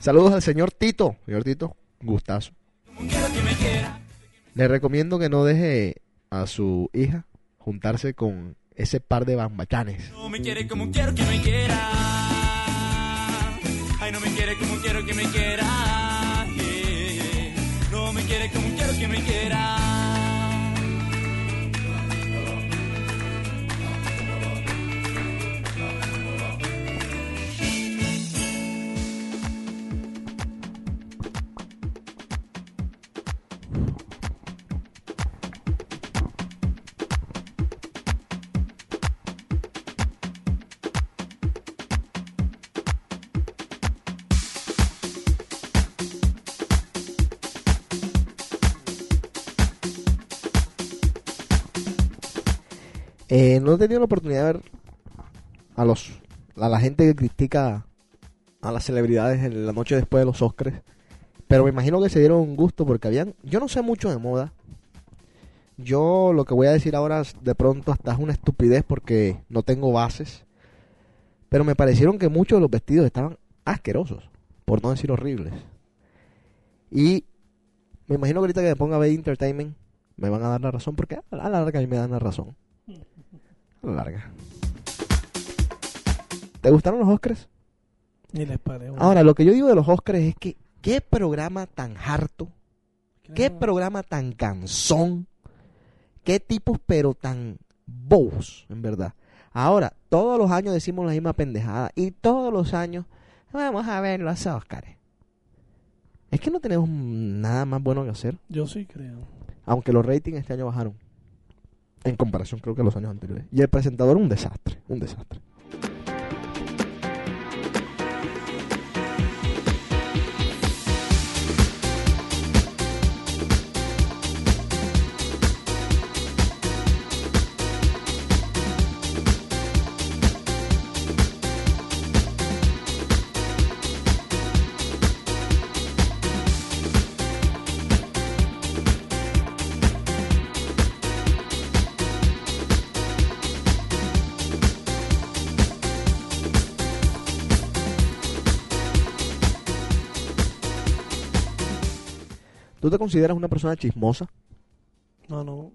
Saludos al señor Tito. Señor Tito, gustazo. Le recomiendo que no deje a su hija juntarse con ese par de bambachanes. No me quiere como quiero que me quiera. No me quiere como quiero que me quiera. No me quiere como quiero que me quiera. Eh, no he tenido la oportunidad de ver a los a la gente que critica a las celebridades en la noche después de los Oscars, pero me imagino que se dieron un gusto porque habían, yo no sé mucho de moda. Yo lo que voy a decir ahora de pronto hasta es una estupidez porque no tengo bases, pero me parecieron que muchos de los vestidos estaban asquerosos, por no decir horribles. Y me imagino que ahorita que me ponga a ver Entertainment me van a dar la razón porque a la larga me dan la razón. A la larga. ¿Te gustaron los Oscars? Ni les paré. Ahora, lo que yo digo de los Oscars es que qué programa tan harto, qué programa tan cansón, qué tipos pero tan bobos, en verdad. Ahora, todos los años decimos la misma pendejada y todos los años vamos a ver los Oscars. Es que no tenemos nada más bueno que hacer, Yo sí creo. aunque los ratings este año bajaron en comparación creo que a los años anteriores. Y el presentador un desastre, un desastre. Te consideras una persona chismosa? No, no.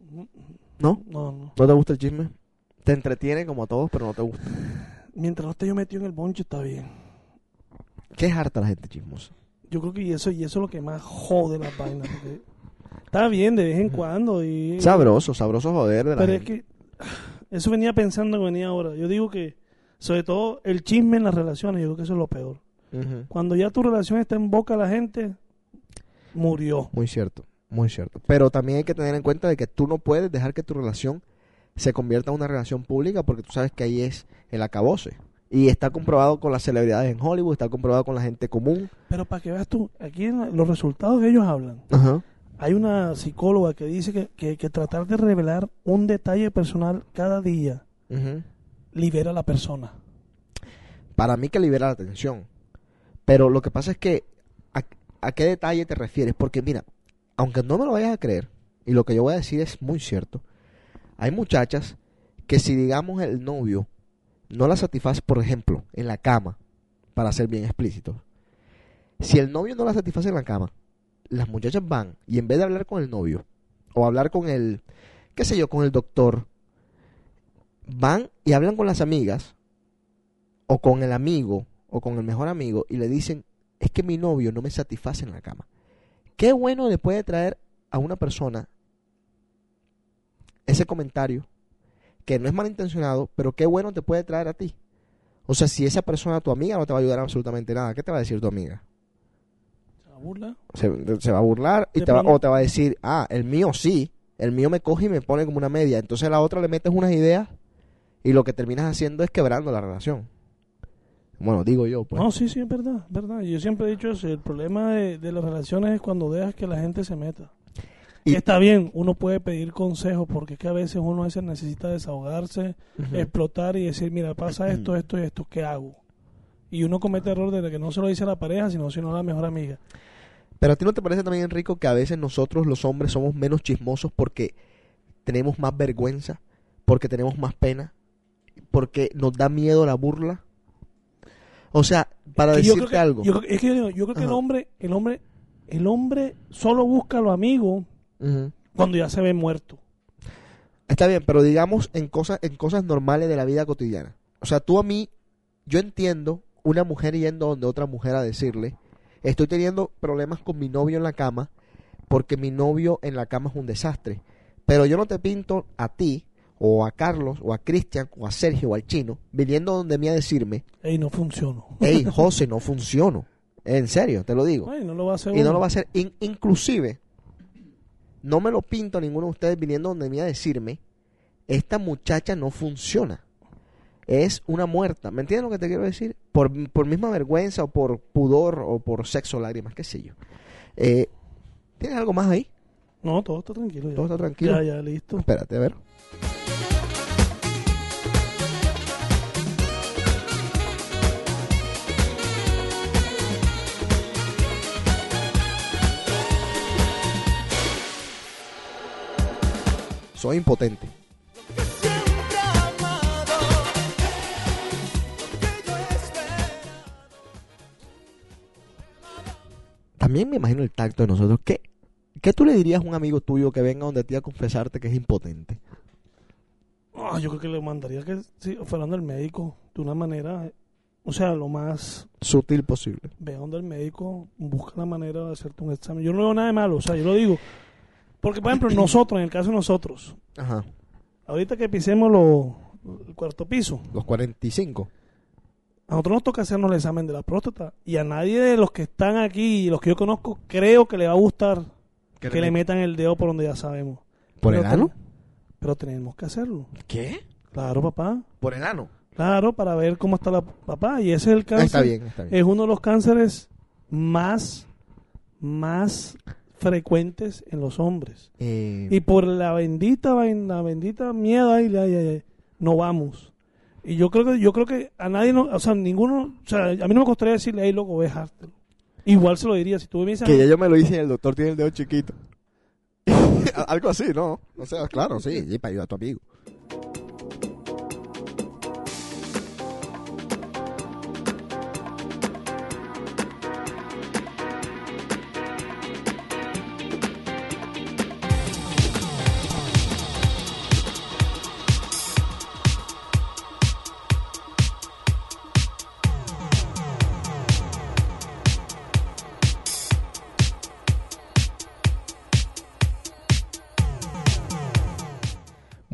¿No? No, no. ¿No te gusta el chisme? Te entretiene como a todos, pero no te gusta. Mientras no esté yo metido en el bonche, está bien. ¿Qué es harta la gente chismosa? Yo creo que eso, y eso es lo que más jode la vaina. Porque está bien de vez en cuando. Y, Sabroso, sabroso joder de la Pero es gente. que eso venía pensando que venía ahora. Yo digo que, sobre todo, el chisme en las relaciones, yo creo que eso es lo peor. Ujú. Cuando ya tu relación está en boca de la gente, murió. Muy cierto, muy cierto. Pero también hay que tener en cuenta de que tú no puedes dejar que tu relación se convierta en una relación pública porque tú sabes que ahí es el acabose. Y está comprobado con las celebridades en Hollywood, está comprobado con la gente común. Pero para que veas tú, aquí en los resultados que ellos hablan, Ajá. hay una psicóloga que dice que, que, que tratar de revelar un detalle personal cada día libera a la persona. Para mí que libera la atención. Pero lo que pasa es que, ¿a, qué detalle te refieres? Porque mira, aunque no me lo vayas a creer, y lo que yo voy a decir es muy cierto, hay muchachas que si digamos el novio no la satisface, por ejemplo, en la cama, para ser bien explícito, si el novio no la satisface en la cama, las muchachas van y en vez de hablar con el novio o hablar con el, qué sé yo, con el doctor, van y hablan con las amigas o con el amigo o con el mejor amigo y le dicen, es que mi novio no me satisface en la cama. Qué bueno le puede traer a una persona ese comentario, que no es malintencionado, pero qué bueno te puede traer a ti. O sea, si esa persona, tu amiga, no te va a ayudar absolutamente nada, ¿qué te va a decir tu amiga? ¿Se la burla? Se, se va a burlar y te va, o te va a decir, ah, el mío sí, el mío me coge y me pone como una media. Entonces a la otra le metes unas ideas y lo que terminas haciendo es quebrando la relación. Bueno, digo yo, pues. No, sí, sí, es verdad, es verdad. Yo siempre he dicho eso. El problema de, de las relaciones es cuando dejas que la gente se meta. Y- Está bien, uno puede pedir consejos porque es que a veces uno a veces necesita desahogarse, explotar y decir, mira, pasa *clears throat* esto, esto y esto, ¿qué hago? Y uno comete error de que no se lo dice a la pareja, sino, sino a la mejor amiga. Pero a ti no te parece también, Enrico, que a veces nosotros los hombres somos menos chismosos porque tenemos más vergüenza, porque tenemos más pena, porque nos da miedo la burla. O sea, para Que decirte que- algo. yo es que yo, digo, yo creo que el hombre, el hombre, el hombre solo busca a los amigos cuando ya se ve muerto. Está bien, pero digamos en cosas, en cosas normales de la vida cotidiana. O sea, tú a mí, yo entiendo una mujer yendo donde otra mujer a decirle, estoy teniendo problemas con mi novio en la cama porque mi novio en la cama es un desastre. Pero yo no te pinto a ti, o a Carlos, o a Cristian, o a Sergio, o al chino, viniendo donde mí a decirme, Ey, no funcionó. hey, *laughs* José, no funciono. En serio, te lo digo. Ay, no lo va a hacer Y no lo va a hacer. In- inclusive, no me lo pinto a ninguno de ustedes viniendo donde mí a decirme, esta muchacha no funciona. Es una muerta. ¿Me entiendes lo que te quiero decir? Por, por misma vergüenza o por pudor o por sexo, lágrimas, qué sé yo. Eh, ¿Tienes algo más ahí? No, todo está tranquilo. Ya. ¿Todo está tranquilo? Ya, ya, listo. Espérate, a ver. Soy impotente. También me imagino el tacto de nosotros. ¿Qué, ¿Qué tú le dirías a un amigo tuyo que venga donde ti a confesarte que es impotente? Ah, yo creo que le mandaría que sí, fueran del médico de una manera, o sea, lo más Sutil posible. ve donde el médico busca la manera de hacerte un examen. Yo no veo nada de malo, o sea, yo lo digo. Porque, por ejemplo, nosotros, en el caso de nosotros, Ajá. ahorita que pisemos lo- el cuarto piso, Los 45. a nosotros nos toca hacernos el examen de la próstata. Y a nadie de los que están aquí y los que yo conozco, creo que le va a gustar que le metan el dedo por donde ya sabemos. ¿Por Pero el ano? ten- Pero tenemos que hacerlo. ¿Qué? Claro, papá. ¿Por el ano? Claro, para ver cómo está la papá. Y ese es el cáncer. está bien, está bien. Es uno de los cánceres más, más frecuentes en los hombres. Eh, Y por la bendita, la bendita miedo ay, ay, ay, ay, no vamos. Y yo creo que, yo creo que a nadie, no, o sea, ninguno, o sea, a mí no me costaría decirle, hey, loco, dejártelo. Igual se lo diría, si tú me dices, que ya yo me lo hice y el doctor tiene el dedo chiquito. *laughs* Algo así, ¿no? O sea, claro, sí, y para ayudar a tu amigo.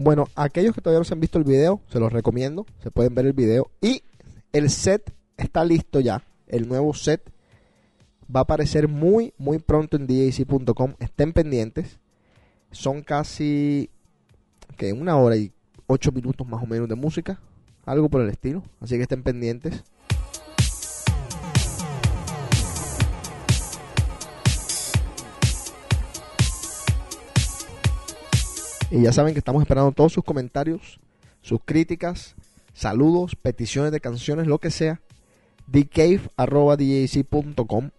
Bueno, aquellos que todavía no se han visto el video, se los recomiendo. Se pueden ver el video. Y el set está listo ya. El nuevo set va a aparecer muy, muy pronto en DJC.com. Estén pendientes. Son casi que una hora y ocho minutos más o menos de música. Algo por el estilo. Así que estén pendientes. Y ya saben que estamos esperando todos sus comentarios, sus críticas, saludos, peticiones de canciones, lo que sea. dcave.com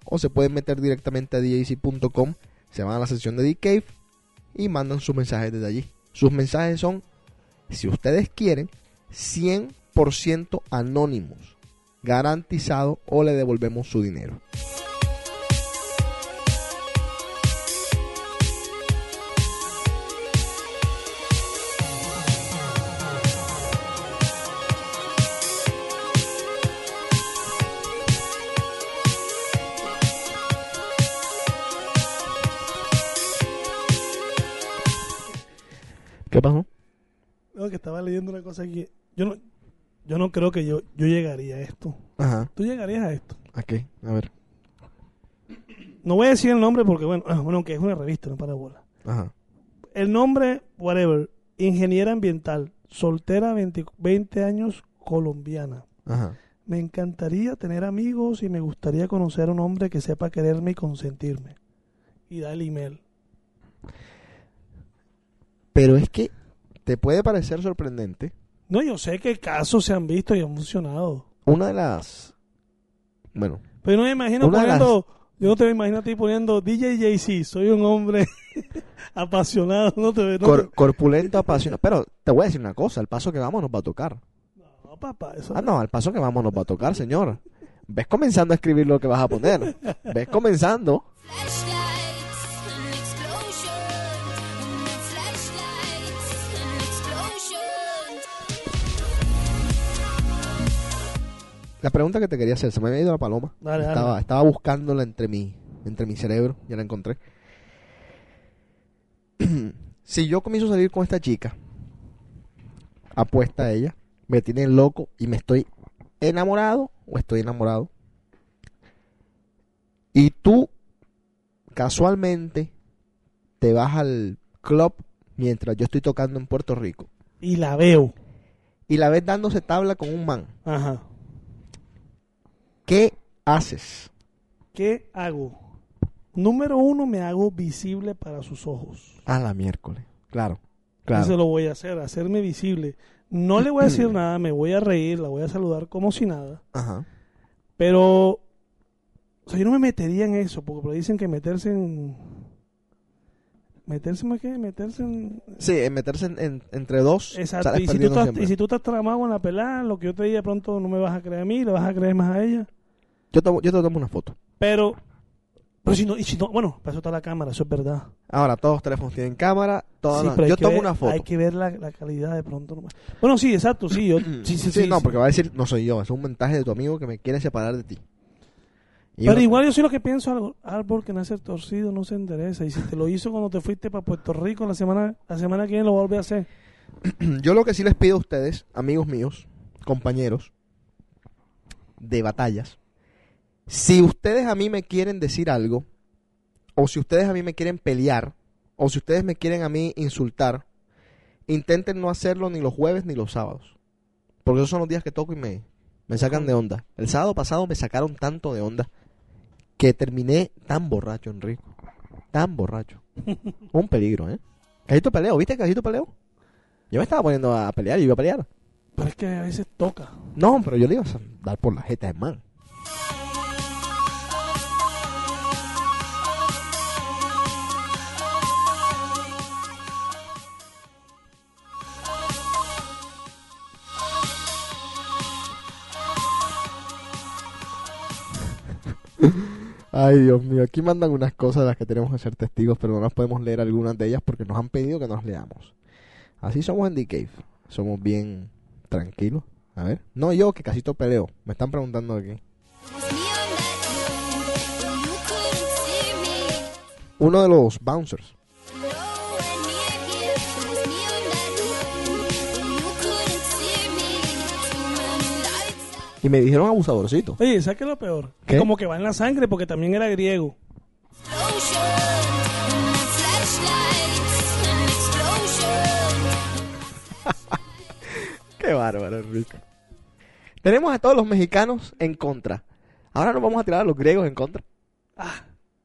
o se pueden meter directamente a djc.com, se van a la sección de dcave y mandan sus mensajes desde allí. Sus mensajes son, si ustedes quieren, 100% anónimos, garantizado o le devolvemos su dinero. Pasó? no, que estaba leyendo una cosa aquí. Yo no, yo no creo que yo, yo llegaría a esto. Ajá, Tú llegarías a esto. ¿a qué? A ver. No voy a decir el nombre porque, bueno, ah, bueno, que es una revista, no para bola. Ajá. El nombre, whatever, ingeniera ambiental, soltera, 20, 20 años, colombiana. Ajá. Me encantaría tener amigos y me gustaría conocer a un hombre que sepa quererme y consentirme. Y da el email. Pero es que te puede parecer sorprendente. No, yo sé que casos se han visto y han funcionado. Una de las. Bueno, Pero yo no me imagino Una de las- poniendo. Yo no te imagino a ti poniendo DJ JC. Soy un hombre *laughs* apasionado. No te no, cor- corpulento, apasionado. Pero te voy a decir una cosa: al paso que vamos nos va a tocar. no, papá. Eso Ah, no, al paso que vamos nos va a tocar, señor. Ves comenzando a escribir lo que vas a poner. Ves comenzando. La pregunta que te quería hacer, se me había ido la paloma. Dale, dale. estaba, estaba buscándola entre mi, entre mi cerebro, ya la encontré. *clears throat* si yo comienzo a salir con esta chica, apuesta a ella, me tiene loco y me estoy enamorado o estoy enamorado. Y tú casualmente te vas al club mientras yo estoy tocando en Puerto Rico Y la veo. y la ves dándose tabla con un man. Ajá. ¿Qué haces? ¿Qué hago? Número uno, me hago visible para sus ojos. A la miércoles. Claro. Eso Claro. lo voy a hacer, hacerme visible. No le voy a decir *clears throat* nada, me voy a reír, la voy a saludar como si nada. Ajá. Pero, o sea, yo no me metería en eso, porque dicen que meterse en... ¿Meterse en qué? Meterse en... Sí, en meterse en- en- entre dos. Exacto, y si, tú estás, y si tú estás tramado en la pelada, lo que yo te diga de pronto no me vas a creer a mí, le vas a creer más a ella. Yo, tomo- yo te tomo una foto. Pero, pero si no, y si no, bueno, para eso está la cámara, eso es verdad. Ahora, todos los teléfonos tienen cámara. todas Sí, las- pero hay yo que tomo ver- una foto. Hay que ver la, la calidad de pronto nomás. Bueno, sí, exacto, sí, yo, *clears throat* sí, sí, Sí, sí, no, sí. porque va a decir, no soy yo, es un mensaje de tu amigo que me quiere separar de ti. Y Pero uno- igual yo soy lo que pienso, árbol, árbol que nace torcido no se endereza. Y si te lo hizo cuando te fuiste para Puerto Rico, la semana la semana que viene lo vuelve a hacer. *clears throat* Yo lo que sí les pido a ustedes, amigos míos, compañeros de batallas, si ustedes a mí me quieren decir algo, o si ustedes a mí me quieren pelear, o si ustedes me quieren a mí insultar, intenten no hacerlo ni los jueves ni los sábados. Porque esos son los días que toco y me, me sacan de onda. El sábado pasado me sacaron tanto de onda que terminé tan borracho, Enrico. Tan borracho. *laughs* Un peligro, ¿eh? Cajito peleo, ¿viste Cajito peleo? Yo me estaba poniendo a pelear y iba a pelear. Pero es que a veces toca. No, pero yo le iba a dar por la jeta de Ay, Dios mío, aquí mandan unas cosas de las que tenemos que ser testigos, pero no las podemos leer algunas de ellas porque nos han pedido que nos leamos. Así somos en The Cave. Somos bien tranquilos. A ver. No yo, que casi todo peleo. Me están preguntando aquí. Uno de los bouncers. Y me dijeron abusadorcito. Oye, ¿sabes qué es lo peor? Como que va en la sangre porque también era griego. *laughs* Qué bárbaro, Enrique. Tenemos a todos los mexicanos en contra. Ahora nos vamos a tirar a los griegos en contra.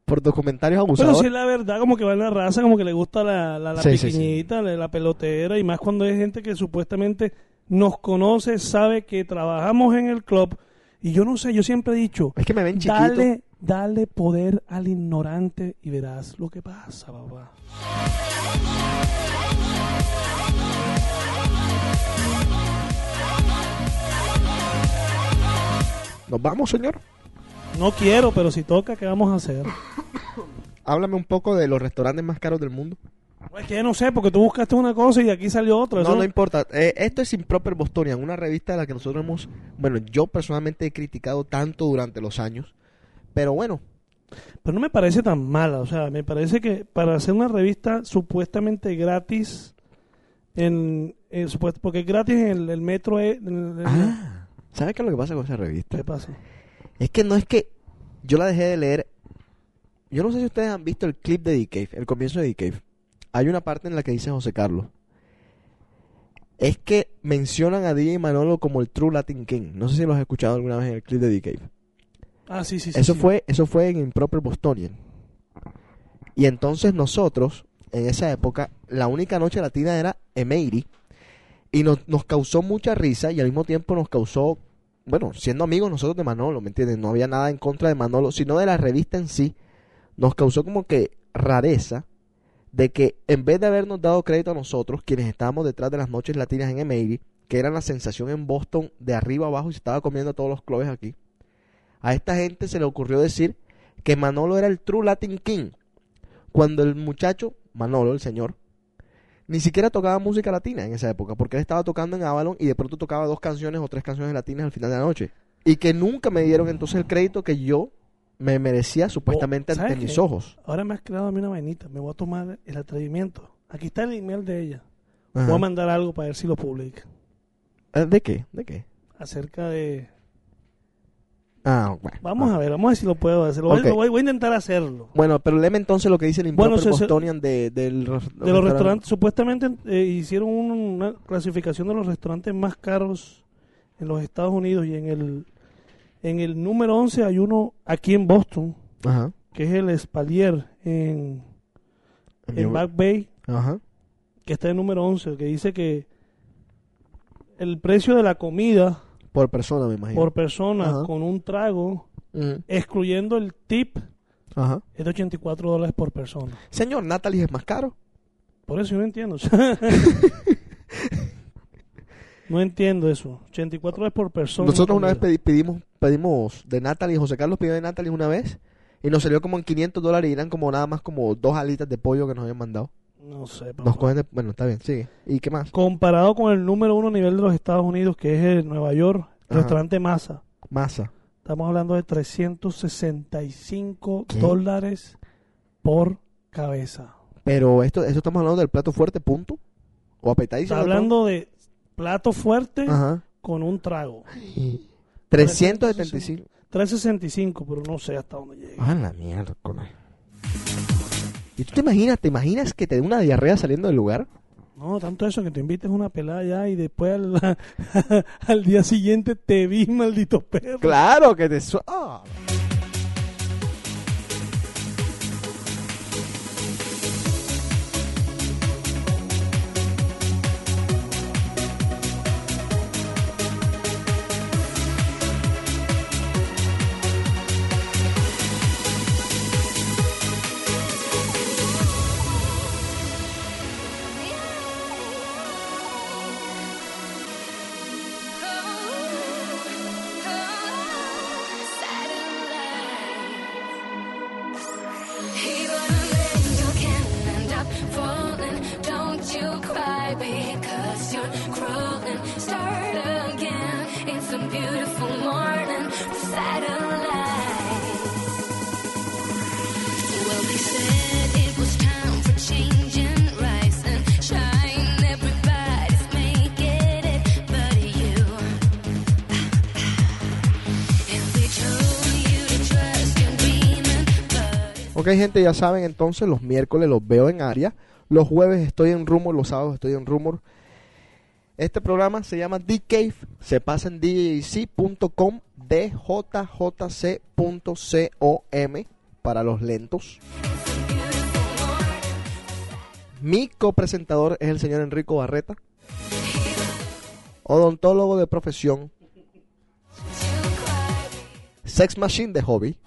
Por tus comentarios Pero abusadores. sí es la verdad, como que va en la raza, como que le gusta la, la, la Sí, sí, pequeñita, La, la pelotera, y más cuando hay gente que supuestamente nos conoce, sabe que trabajamos en el club. Y yo no sé, yo siempre he dicho, Es que me ven chiquito. dale, dale poder al ignorante y verás lo que pasa, papá. ¿Nos vamos, señor? No quiero, pero si toca, ¿qué vamos a hacer? Háblame un poco de los restaurantes más caros del mundo. Es que yo no sé, porque tú buscaste una cosa y aquí salió otra. No, eso- no importa. Eh, esto es Improper Bostonian, una revista de la que nosotros hemos, bueno, yo personalmente he criticado tanto durante los años. Pero bueno, Pero no me parece tan mala, o sea, me parece que para hacer una revista supuestamente gratis, en, en supuest- porque es gratis en el, el metro... eh, en el- ah, ¿sabes qué es lo que pasa con esa revista? ¿Qué pasa? Es que no es que yo la dejé de leer. Yo no sé si ustedes han visto el clip de The Cave, el comienzo de The Cave. Hay una parte en la que dice José Carlos. Es que mencionan a DJ Manolo como el True Latin King. No sé si lo has escuchado alguna vez en el clip de The Cave. Ah, sí, sí, sí. Eso sí. fue, eso fue en Improper Bostonian. Y entonces nosotros, en esa época, la única noche latina era Emery. Y nos, nos causó mucha risa y al mismo tiempo nos causó, bueno, siendo amigos nosotros de Manolo, ¿me entiendes? No había nada en contra de Manolo, sino de la revista en sí. Nos causó como que rareza de que en vez de habernos dado crédito a nosotros, quienes estábamos detrás de las noches latinas en Emery, que eran la sensación en Boston de arriba abajo y se estaba comiendo todos los clubes aquí, a esta gente se le ocurrió decir que Manolo era el True Latin King, cuando el muchacho, Manolo, el señor, ni siquiera tocaba música latina en esa época, porque él estaba tocando en Avalon y de pronto tocaba dos canciones o tres canciones latinas al final de la noche. Y que nunca me dieron entonces el crédito que yo me merecía supuestamente ¿sabes ante mis qué? ojos. Ahora me has creado a mí una vainita. Me voy a tomar el atrevimiento. Aquí está el email de ella. Ajá. Voy a mandar algo para ver si lo publica. Eh, ¿De qué? ¿De qué? Acerca de... Ah, bueno. Vamos Ah. a ver, vamos a ver si lo puedo hacer. Lo voy, a intentar hacerlo. Bueno, pero léeme entonces lo que dice el Bueno, Improper se- se- Bostonian de, del De los restaurantes, supuestamente eh, hicieron un- una clasificación de los restaurantes más caros en los Estados Unidos y en el en el número 11 hay uno aquí en Boston, Ajá. que es el Spalier en, en Back Bay, Ajá. que está en número 11, que dice que el precio de la comida Por persona, me imagino. por persona Ajá. con un trago, Ujú. excluyendo el tip, Ajá. es de 84 dólares por persona. Señor, Natalie es más caro. Por eso yo no entiendo. *laughs* *laughs* no entiendo eso. 84 dólares por persona. Nosotros una vez pedi- pedimos, pedimos de Natalie, José Carlos pidió de Natalie una vez y nos salió como en 500 dólares y eran como nada más como dos alitas de pollo que nos habían mandado. No sé. papá. Nos cogen de- bueno, está bien, sigue. ¿Y qué más? Comparado con el número uno a nivel de los Estados Unidos, que es el Nueva York, el restaurante Masa. Masa. Estamos hablando de 365 ¿Qué? dólares por cabeza. Pero esto, esto estamos hablando del plato fuerte, punto. O appetizer. Está hablando de plato fuerte Ajá. con un trago. 375. 365, pero no sé hasta dónde llega. Ah, la mierda, ¿Y tú te imaginas, te imaginas que te dé una diarrea saliendo del lugar? No, tanto eso que te invites a una pelada ya y después al, *laughs* al día siguiente te vi, maldito perro. Claro que te... su- Ok, gente, ya saben, entonces los miércoles los veo en área. Los jueves estoy en Rumor, los sábados estoy en Rumor. Este programa se llama D-Cave, se pasa en djc.com, djjc.com para los lentos. Mi copresentador es el señor Enrico Barreta, odontólogo de profesión, sex machine de hobby.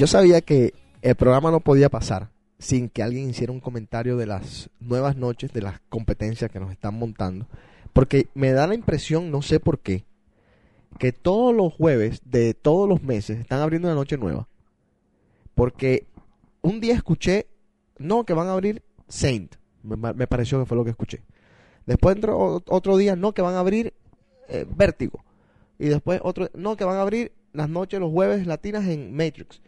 Yo sabía que el programa no podía pasar sin que alguien hiciera un comentario de las nuevas noches, de las competencias que nos están montando. Porque me da la impresión, no sé por qué, que todos los jueves de todos los meses están abriendo una noche nueva. Porque un día escuché, no, que van a abrir Saint. Me, pareció que fue lo que escuché. Después entró o- otro día, no, que van a abrir eh, Vértigo. Y después otro, no, que van a abrir las noches, los jueves latinas en Matrix.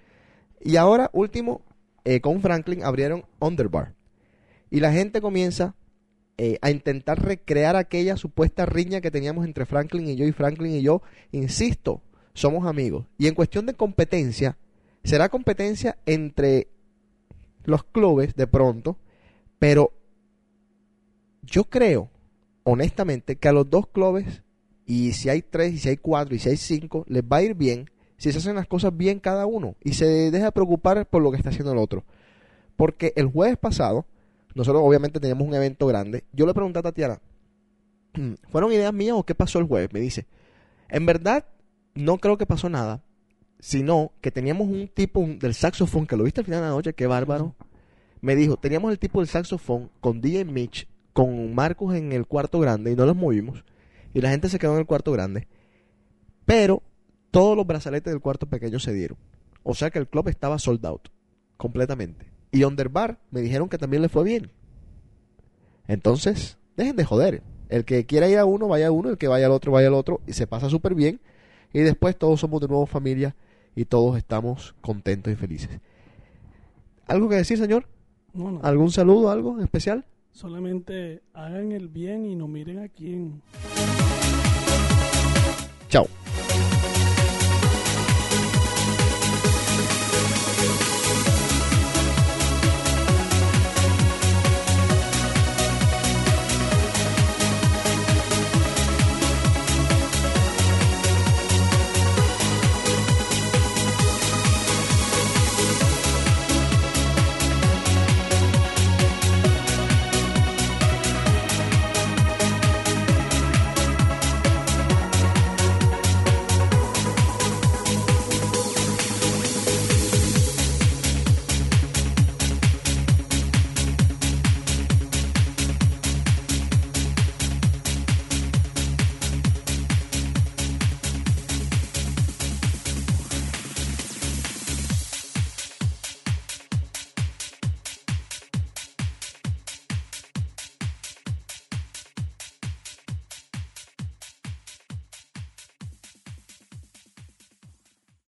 Y ahora, último, eh, con Franklin abrieron Underbar. Y la gente comienza eh, a intentar recrear aquella supuesta riña que teníamos entre Franklin y yo. Y Franklin y yo, insisto, somos amigos. Y en cuestión de competencia, será competencia entre los clubes de pronto. Pero yo creo, honestamente, que a los dos clubes Y si hay tres, y si hay cuatro, y si hay cinco, les va a ir bien si se hacen las cosas bien cada uno y se deja de preocupar por lo que está haciendo el otro. Porque el jueves pasado, nosotros obviamente teníamos un evento grande. Yo le pregunté a Tatiana, *clears throat* ¿fueron ideas mías o qué pasó el jueves? Me dice, en verdad, no creo que pasó nada, sino que teníamos un tipo del saxofón, que lo viste al final de la noche, qué bárbaro. Me dijo, teníamos el tipo del saxofón con DJ Mitch, con Marcos en el cuarto grande y no los movimos. Y la gente se quedó en el cuarto grande. Pero todos los brazaletes del cuarto pequeño se dieron. O sea que el club estaba sold out. Completamente. Y Underbar me dijeron que también le fue bien. Entonces, dejen de joder. El que quiera ir a uno, vaya a uno. El que vaya al otro, vaya al otro. Y se pasa súper bien. Y después todos somos de nuevo familia. Y todos estamos contentos y felices. ¿Algo que decir, señor? No, no. ¿Algún saludo, algo especial? Solamente hagan el bien y no miren a quién. Chao.